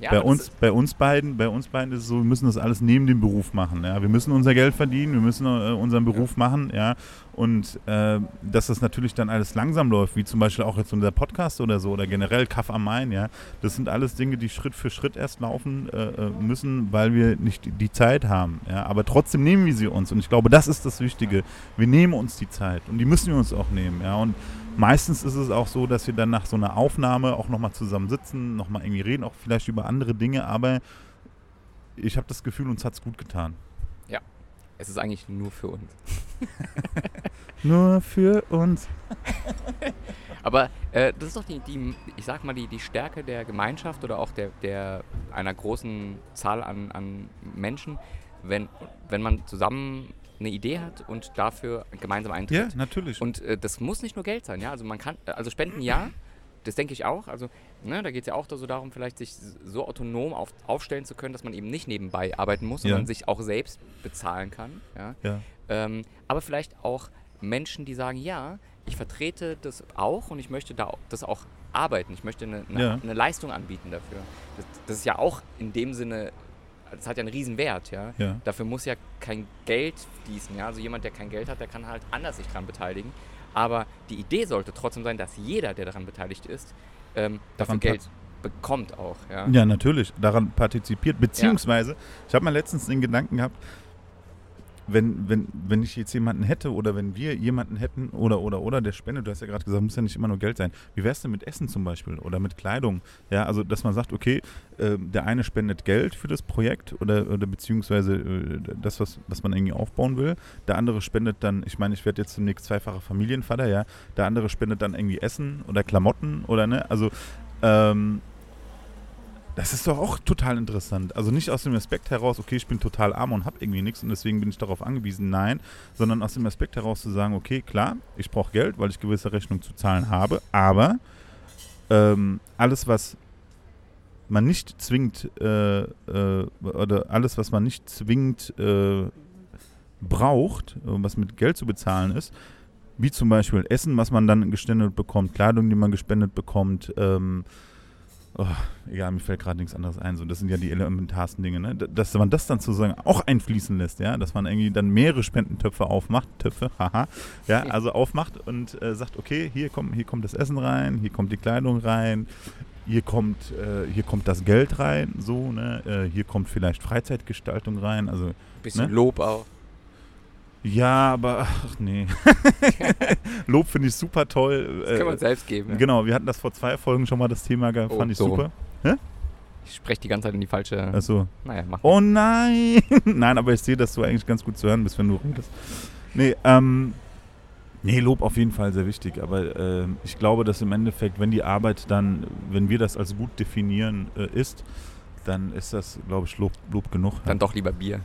Ja, bei uns, bei uns beiden, bei uns beiden ist es so, wir müssen das alles neben dem Beruf machen. Ja? Wir müssen unser Geld verdienen, wir müssen äh, unseren Beruf machen, ja. Und äh, dass das natürlich dann alles langsam läuft, wie zum Beispiel auch jetzt unser Podcast oder so oder generell Kaff am Main, ja. Das sind alles Dinge, die Schritt für Schritt erst laufen äh, äh, müssen, weil wir nicht die- die Zeit haben. Ja? Aber trotzdem nehmen wir sie uns. Und ich glaube, das ist das Wichtige. Wir nehmen uns die Zeit und die müssen wir uns auch nehmen, ja. Und Meistens ist es auch so, dass wir dann nach so einer Aufnahme auch nochmal zusammen sitzen, nochmal irgendwie reden, auch vielleicht über andere Dinge, aber ich habe das Gefühl, uns hat es gut getan. es ist eigentlich nur für uns. Nur für uns. Aber äh, das ist doch die, die, ich sag mal, die, die Stärke der Gemeinschaft oder auch der, der einer großen Zahl an, an Menschen, wenn, wenn man zusammen eine Idee hat und dafür gemeinsam eintritt. Ja, natürlich. Und äh, das muss nicht nur Geld sein, ja. Also man kann, äh, also Spenden ja, das denke ich auch. Also, ne, da geht es ja auch so darum, vielleicht sich so autonom auf, aufstellen zu können, dass man eben nicht nebenbei arbeiten muss, Ja. sondern sich auch selbst bezahlen kann. Ja. ja. Ähm, aber vielleicht auch Menschen, die sagen, ja, ich vertrete das auch und ich möchte da das auch arbeiten. Ich möchte eine, eine, Ja. eine Leistung anbieten dafür. Das, das ist ja auch in dem Sinne, das hat ja einen riesen Wert, ja. Ja. Dafür muss ja kein Geld fließen, ja. Also jemand, der kein Geld hat, der kann halt anders sich daran beteiligen. Aber die Idee sollte trotzdem sein, dass jeder, der daran beteiligt ist, ähm, dafür Daran Geld bekommt auch, ja. Ja, natürlich, daran partizipiert. Beziehungsweise, ich habe mal letztens den Gedanken gehabt, wenn, wenn, wenn ich jetzt jemanden hätte oder wenn wir jemanden hätten oder oder oder der spendet, du hast ja gerade gesagt, muss ja nicht immer nur Geld sein. Wie wär's denn mit Essen zum Beispiel oder mit Kleidung? Ja, also dass man sagt, okay, ähm, der eine spendet Geld für das Projekt oder, oder beziehungsweise äh, das, was, was man irgendwie aufbauen will. Der andere spendet dann, ich meine, ich werde jetzt demnächst zweifacher Familienvater, ja. Der andere spendet dann irgendwie Essen oder Klamotten oder ne, also ähm, das ist doch auch total interessant. Also nicht aus dem Aspekt heraus, okay, ich bin total arm und habe irgendwie nichts und deswegen bin ich darauf angewiesen, nein, sondern aus dem Aspekt heraus zu sagen, okay, klar, ich brauche Geld, weil ich gewisse Rechnungen zu zahlen habe, aber ähm, alles, was man nicht zwingend äh, äh, oder alles, was man nicht zwingend äh, braucht, äh, was mit Geld zu bezahlen ist, wie zum Beispiel Essen, was man dann gespendet bekommt, Kleidung, die man gespendet bekommt, ähm, oh, egal, mir fällt gerade nichts anderes ein. So, das sind ja die elementarsten Dinge, ne? Dass man das dann sozusagen auch einfließen lässt, ja, dass man irgendwie dann mehrere Spendentöpfe aufmacht, Töpfe, haha, ja, also aufmacht und äh, sagt, okay, hier kommt, hier kommt das Essen rein, hier kommt die Kleidung rein, hier kommt, äh, hier kommt das Geld rein, so, ne, äh, hier kommt vielleicht Freizeitgestaltung rein, also Bisschen Ne? Lob auch. Ja, aber ach nee. Lob finde ich super toll. Das kann man Äh, selbst geben. Ja. Genau, wir hatten das vor zwei Folgen schon mal das Thema gehabt, Oh, fand ich so. super. Ich spreche die ganze Zeit in die falsche. Also, naja, mach. oh nein! nein, aber ich sehe, dass du eigentlich ganz gut zu hören bist, wenn du redest. Nee, ähm, nee, Lob auf jeden Fall sehr wichtig, aber ähm, ich glaube, dass im Endeffekt, wenn die Arbeit dann, wenn wir das als gut definieren, äh, ist, dann ist das, glaube ich, Lob, Lob genug. Dann doch lieber Bier.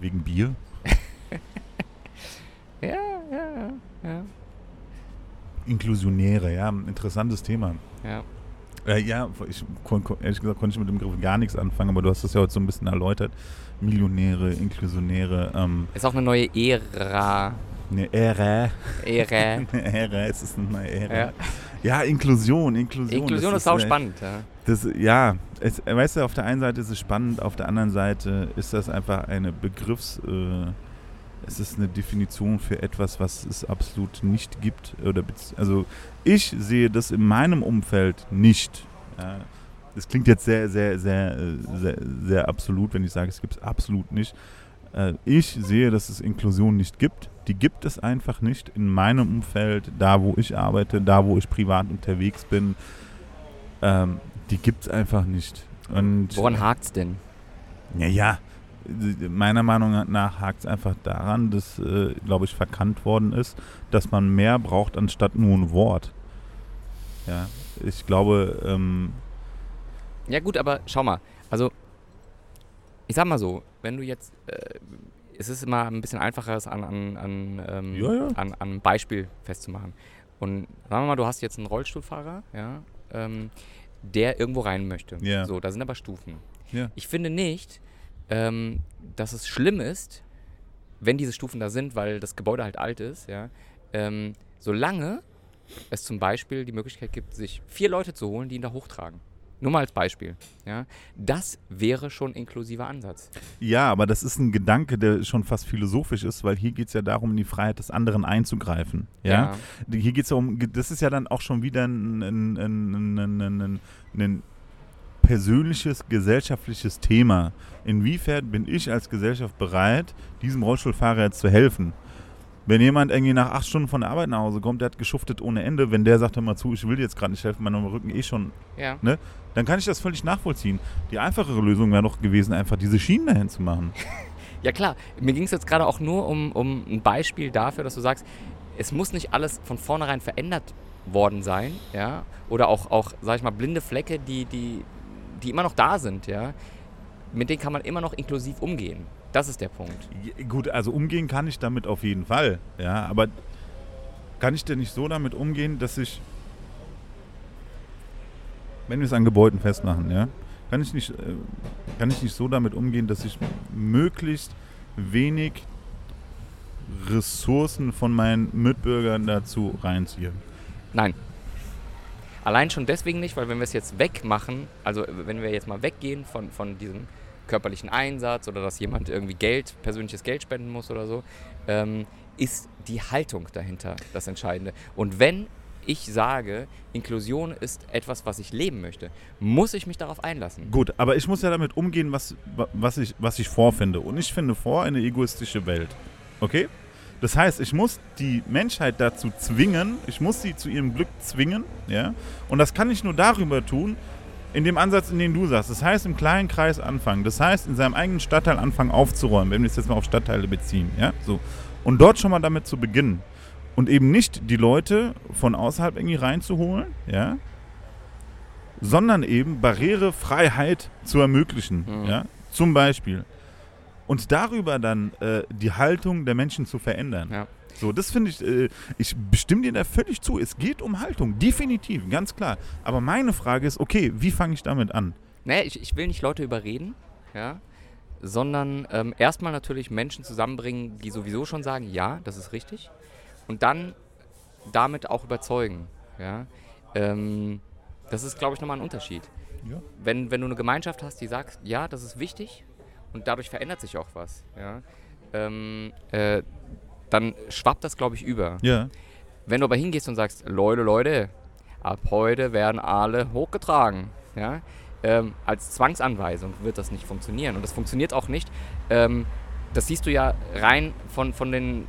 Wegen Bier. Ja, ja, ja. Inklusionäre, ja, interessantes Thema. Ja. Äh, ja, ich, ehrlich gesagt konnte ich mit dem Begriff gar nichts anfangen, aber du hast das ja heute so ein bisschen erläutert. Millionäre, Inklusionäre, ähm, Ist auch eine neue Ära. eine Ära. Ära. Eine Ära, es ist eine neue Ära. Ja. Ja, Inklusion, Inklusion. Inklusion ist auch äh, spannend. Ja. Das, ja, es, weißt du, auf der einen Seite ist es spannend, auf der anderen Seite ist das einfach eine Begriffs, äh, es ist eine Definition für etwas, was es absolut nicht gibt. Oder also ich sehe das in meinem Umfeld nicht. Das klingt jetzt sehr, sehr, sehr, äh, sehr, sehr absolut, wenn ich sage, es gibt es absolut nicht. Äh, Ich sehe, dass es Inklusion nicht gibt. Die gibt es einfach nicht in meinem Umfeld, da wo ich arbeite, da wo ich privat unterwegs bin. Ähm, die gibt es einfach nicht. Und Woran hakt's denn? ja, ja. Meiner Meinung nach hakt es einfach daran, dass, äh, glaube ich, verkannt worden ist, dass man mehr braucht anstatt nur ein Wort. Ja, ich glaube, ähm, Ja gut, aber schau mal, also ich sag mal so, wenn du jetzt, äh, es ist immer ein bisschen einfacher, es an, an, an, ähm, Ja, ja. an, an einem Beispiel festzumachen. Und sagen wir mal, du hast jetzt einen Rollstuhlfahrer, ja, ähm, der irgendwo rein möchte. Ja. So, da sind aber Stufen. Ja. Ich finde nicht, ähm, dass es schlimm ist, wenn diese Stufen da sind, weil das Gebäude halt alt ist, ja, ähm, solange es zum Beispiel die Möglichkeit gibt, sich vier Leute zu holen, die ihn da hochtragen. Nur mal als Beispiel. Ja? Das wäre schon ein inklusiver Ansatz. ja, aber das ist ein Gedanke, der schon fast philosophisch ist, weil hier geht es ja darum, in die Freiheit des anderen einzugreifen. Ja, Hier geht es ja um, das ist ja dann auch schon wieder ein, ein, ein, ein persönliches, gesellschaftliches Thema. Inwiefern bin ich als Gesellschaft bereit, diesem Rollstuhlfahrer jetzt zu helfen? Wenn jemand irgendwie nach acht Stunden von der Arbeit nach Hause kommt, der hat geschuftet ohne Ende, wenn der sagt, hör mal zu, ich will dir jetzt gerade nicht helfen, mein Rücken eh schon, Ja. dann kann ich das völlig nachvollziehen. Die einfachere Lösung wäre doch gewesen, einfach diese Schienen dahin zu machen. Ja klar, mir ging es jetzt gerade auch nur um, um ein Beispiel dafür, dass du sagst, es muss nicht alles von vornherein verändert worden sein, ja, oder auch, auch sag ich mal, blinde Flecke, die, die, die immer noch da sind, ja, mit denen kann man immer noch inklusiv umgehen. Das ist der Punkt. Gut, also umgehen kann ich damit auf jeden Fall. Ja, aber kann ich denn nicht so damit umgehen, dass ich, wenn wir es an Gebäuden festmachen, ja, kann ich nicht, äh, kann ich nicht so damit umgehen, dass ich möglichst wenig Ressourcen von meinen Mitbürgern dazu reinziehe. Nein. Allein schon deswegen nicht, weil wenn wir es jetzt wegmachen, also wenn wir jetzt mal weggehen von, von diesem körperlichen Einsatz oder dass jemand irgendwie Geld, persönliches Geld spenden muss oder so, ähm, ist die Haltung dahinter das Entscheidende. Und wenn ich sage, Inklusion ist etwas, was ich leben möchte, muss ich mich darauf einlassen. Gut, aber ich muss ja damit umgehen, was, was, ich, was ich vorfinde. Und ich finde vor eine egoistische Welt. Okay? Das heißt, ich muss die Menschheit dazu zwingen, ich muss sie zu ihrem Glück zwingen, ja? Und das kann ich nur darüber tun, in dem Ansatz, in den du sagst. Das heißt, im kleinen Kreis anfangen. Das heißt, in seinem eigenen Stadtteil anfangen aufzuräumen, wenn wir es jetzt mal auf Stadtteile beziehen, ja? So. Und dort schon mal damit zu beginnen. Und eben nicht die Leute von außerhalb irgendwie reinzuholen, ja? sondern eben Barrierefreiheit zu ermöglichen. Mhm. Ja? Zum Beispiel. Und darüber dann äh, die Haltung der Menschen zu verändern. Ja. So, das finde ich, äh, ich bestimme dir da völlig zu. Es geht um Haltung, definitiv, ganz klar. Aber meine Frage ist, okay, wie fange ich damit an? Nee, ich, ich will nicht Leute überreden, ja, sondern ähm, erstmal natürlich Menschen zusammenbringen, die sowieso schon sagen, ja, das ist richtig. Und dann damit auch überzeugen. Ja. Ähm, das ist, glaube ich, nochmal ein Unterschied. Ja. Wenn, wenn du eine Gemeinschaft hast, die sagt, ja, das ist wichtig und dadurch verändert sich auch was, ja, ähm, äh, dann schwappt das, glaube ich, über. Ja. Wenn du aber hingehst und sagst, Leute, Leute, ab heute werden alle hochgetragen, ja, ähm, als Zwangsanweisung wird das nicht funktionieren. Und das funktioniert auch nicht. Ähm, das siehst du ja rein von, von den,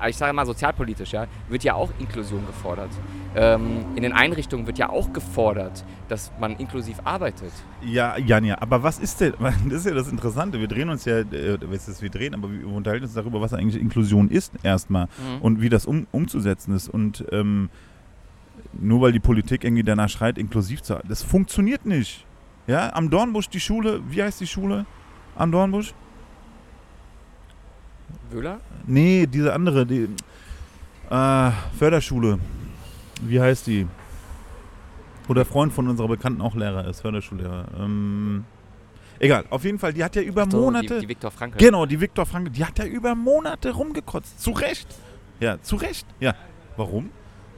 äh, ich sage mal sozialpolitisch, ja, wird ja auch Inklusion gefordert. Ähm, in den Einrichtungen wird ja auch gefordert, dass man inklusiv arbeitet. Ja, Janja, aber was ist denn, das ist ja das Interessante, wir drehen uns ja, äh, ist, wir drehen, aber wir unterhalten uns darüber, was eigentlich Inklusion ist erstmal Mhm. und wie das um, umzusetzen ist und ähm, nur weil die Politik irgendwie danach schreit, inklusiv zu das funktioniert nicht. Ja, am Dornbusch die Schule, wie heißt die Schule am Dornbusch? Wöhler? Nee, diese andere, die äh, Förderschule, wie heißt die? Wo der Freund von unserer Bekannten auch Lehrer ist, Förderschullehrer. Ähm, egal, auf jeden Fall, die hat ja über So, Monate. Die, die Viktor Frankl. Genau, die Viktor Frankl, die hat ja über Monate rumgekotzt. Zu Recht. Ja, zu Recht. Ja. Warum?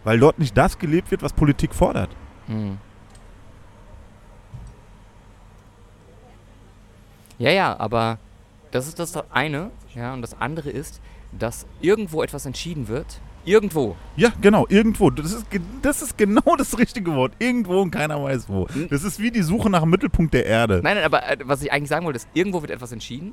Weil dort nicht das gelebt wird, was Politik fordert. Hm. Ja, ja, aber das ist das eine. Ja, und das andere ist, dass irgendwo etwas entschieden wird. Irgendwo. Ja, genau, irgendwo. Das ist, das ist genau das richtige Wort. Irgendwo und keiner weiß wo. Das ist wie die Suche nach dem Mittelpunkt der Erde. Nein, nein, aber äh, was ich eigentlich sagen wollte, ist, irgendwo wird etwas entschieden.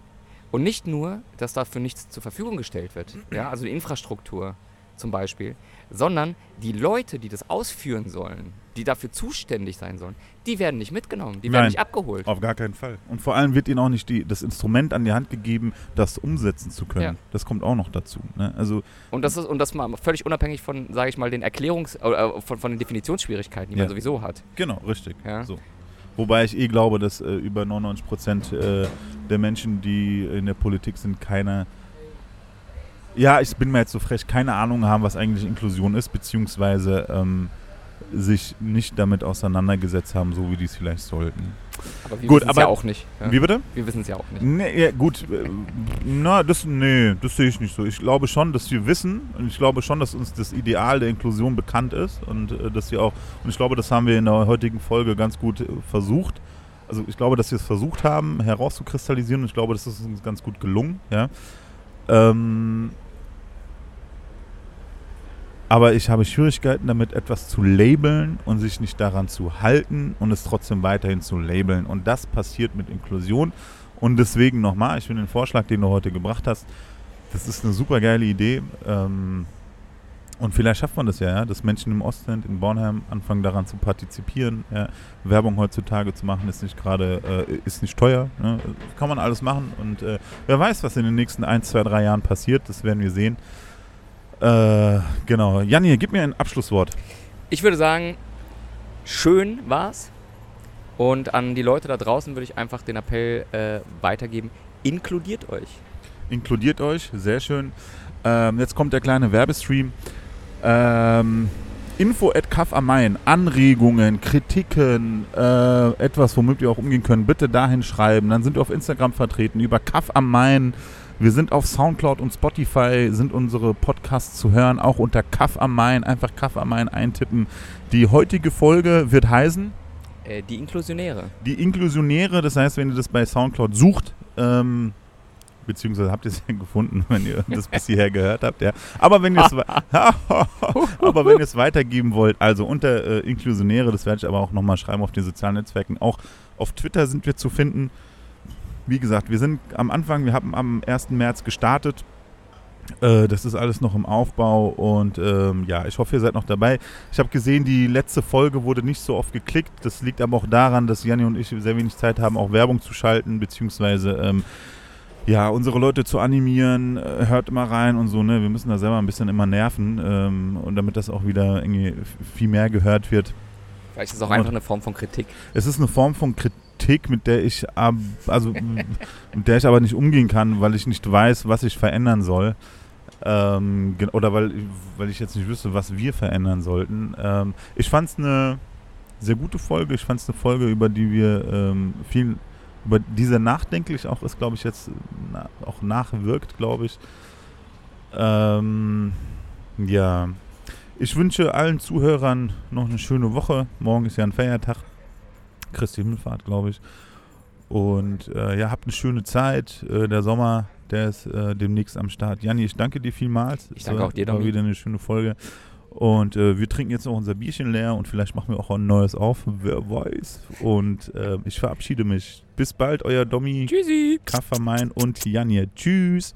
Und nicht nur, dass dafür nichts zur Verfügung gestellt wird. Ja, also die Infrastruktur zum Beispiel. Sondern die Leute, die das ausführen sollen, die dafür zuständig sein sollen, die werden nicht mitgenommen. Die werden Nein. nicht abgeholt. Auf gar keinen Fall. Und vor allem wird ihnen auch nicht die, das Instrument an die Hand gegeben, das umsetzen zu können. Ja. Das kommt auch noch dazu. Ne? Also, Und das ist und das mal völlig unabhängig von, sage ich mal, den Erklärungs- äh, von, von den Definitionsschwierigkeiten, die Ja. man sowieso hat. genau, richtig. Ja. So. Wobei ich eh glaube, dass äh, über 99 Prozent äh, der Menschen, die in der Politik sind, keine, ja, ich bin mir jetzt so frech, keine Ahnung haben, was eigentlich Inklusion ist, beziehungsweise ähm, sich nicht damit auseinandergesetzt haben, so wie die es vielleicht sollten. Aber wir Gut, wissen es aber- ja auch nicht. Ja. Wie bitte? Wir wissen es ja auch nicht. Nee, ja, gut. äh, Na, das, nee, das sehe ich nicht so. Ich glaube schon, dass wir wissen und ich glaube schon, dass uns das Ideal der Inklusion bekannt ist und äh, dass wir auch, und ich glaube, das haben wir in der heutigen Folge ganz gut äh, versucht. Also ich glaube, dass wir es versucht haben, herauszukristallisieren und ich glaube, das ist uns ganz gut gelungen, ja. Ähm, aber ich habe Schwierigkeiten damit, etwas zu labeln und sich nicht daran zu halten und es trotzdem weiterhin zu labeln. Und das passiert mit Inklusion. Und deswegen nochmal, ich finde den Vorschlag, den du heute gebracht hast, das ist eine super geile Idee. Ähm, und vielleicht schafft man das ja, dass Menschen im Ostend, in Bornheim, anfangen daran zu partizipieren. Werbung heutzutage zu machen, ist nicht gerade, äh, ist nicht teuer. Ne? Kann man alles machen. Und äh, wer weiß, was in den nächsten 1, 2, 3 Jahren passiert, das werden wir sehen. Äh, genau. Janni, gib mir ein Abschlusswort. Ich würde sagen, schön war's. Und an die Leute da draußen würde ich einfach den Appell äh, weitergeben: Inkludiert euch. Inkludiert euch, sehr schön. Ähm, jetzt kommt der kleine Werbestream. Ähm, Info at Kaff am Main, Anregungen, Kritiken, äh, etwas, womit wir auch umgehen können, bitte dahin schreiben. Dann sind wir auf Instagram vertreten über Kaff am Main. Wir sind auf Soundcloud und Spotify, sind unsere Podcasts zu hören, auch unter Kaff am Main. Einfach Kaff am Main eintippen. Die heutige Folge wird heißen Äh, die Inklusionäre. die Inklusionäre, das heißt, wenn ihr das bei Soundcloud sucht, ähm, beziehungsweise habt ihr es ja gefunden, wenn ihr das bis hierher gehört habt, ja. Aber wenn ihr es, wa- aber wenn ihr es weitergeben wollt, also unter äh, Inklusionäre, das werde ich aber auch nochmal schreiben auf den sozialen Netzwerken. Auch auf Twitter sind wir zu finden. Wie gesagt, wir sind am Anfang, wir haben am 1. März gestartet. Äh, das ist alles noch im Aufbau und ähm, ja, ich hoffe, ihr seid noch dabei. Ich habe gesehen, die letzte Folge wurde nicht so oft geklickt. Das liegt aber auch daran, dass Janni und ich sehr wenig Zeit haben, auch Werbung zu schalten, beziehungsweise ähm, ja, unsere Leute zu animieren. Äh, hört immer rein und so, ne? Wir müssen da selber ein bisschen immer nerven ähm, und damit das auch wieder irgendwie viel mehr gehört wird. Vielleicht ist es auch einfach eine Form von Kritik. Es ist eine Form von Kritik, mit der ich ab, also mit der ich aber nicht umgehen kann, weil ich nicht weiß, was ich verändern soll. Ähm, oder weil, weil ich jetzt nicht wüsste, was wir verändern sollten. Ähm, ich fand es eine sehr gute Folge. Ich fand es eine Folge, über die wir ähm, viel, über die sehr nachdenklich auch ist, glaube ich, jetzt na, auch nachwirkt, glaube ich. Ähm, ja. Ich wünsche allen Zuhörern noch eine schöne Woche. Morgen ist ja ein Feiertag. Christi Himmelfahrt, glaube ich. Und äh, ja, habt eine schöne Zeit. Äh, der Sommer, der ist äh, demnächst am Start. Janni, ich danke dir vielmals. Ich danke war- auch dir, War wieder eine schöne Folge. Und äh, wir trinken jetzt noch unser Bierchen leer und vielleicht machen wir auch ein neues auf. Wer weiß. Und äh, ich verabschiede mich. Bis bald, euer Domi, Tschüssi. Kaffermein und Janni. Tschüss.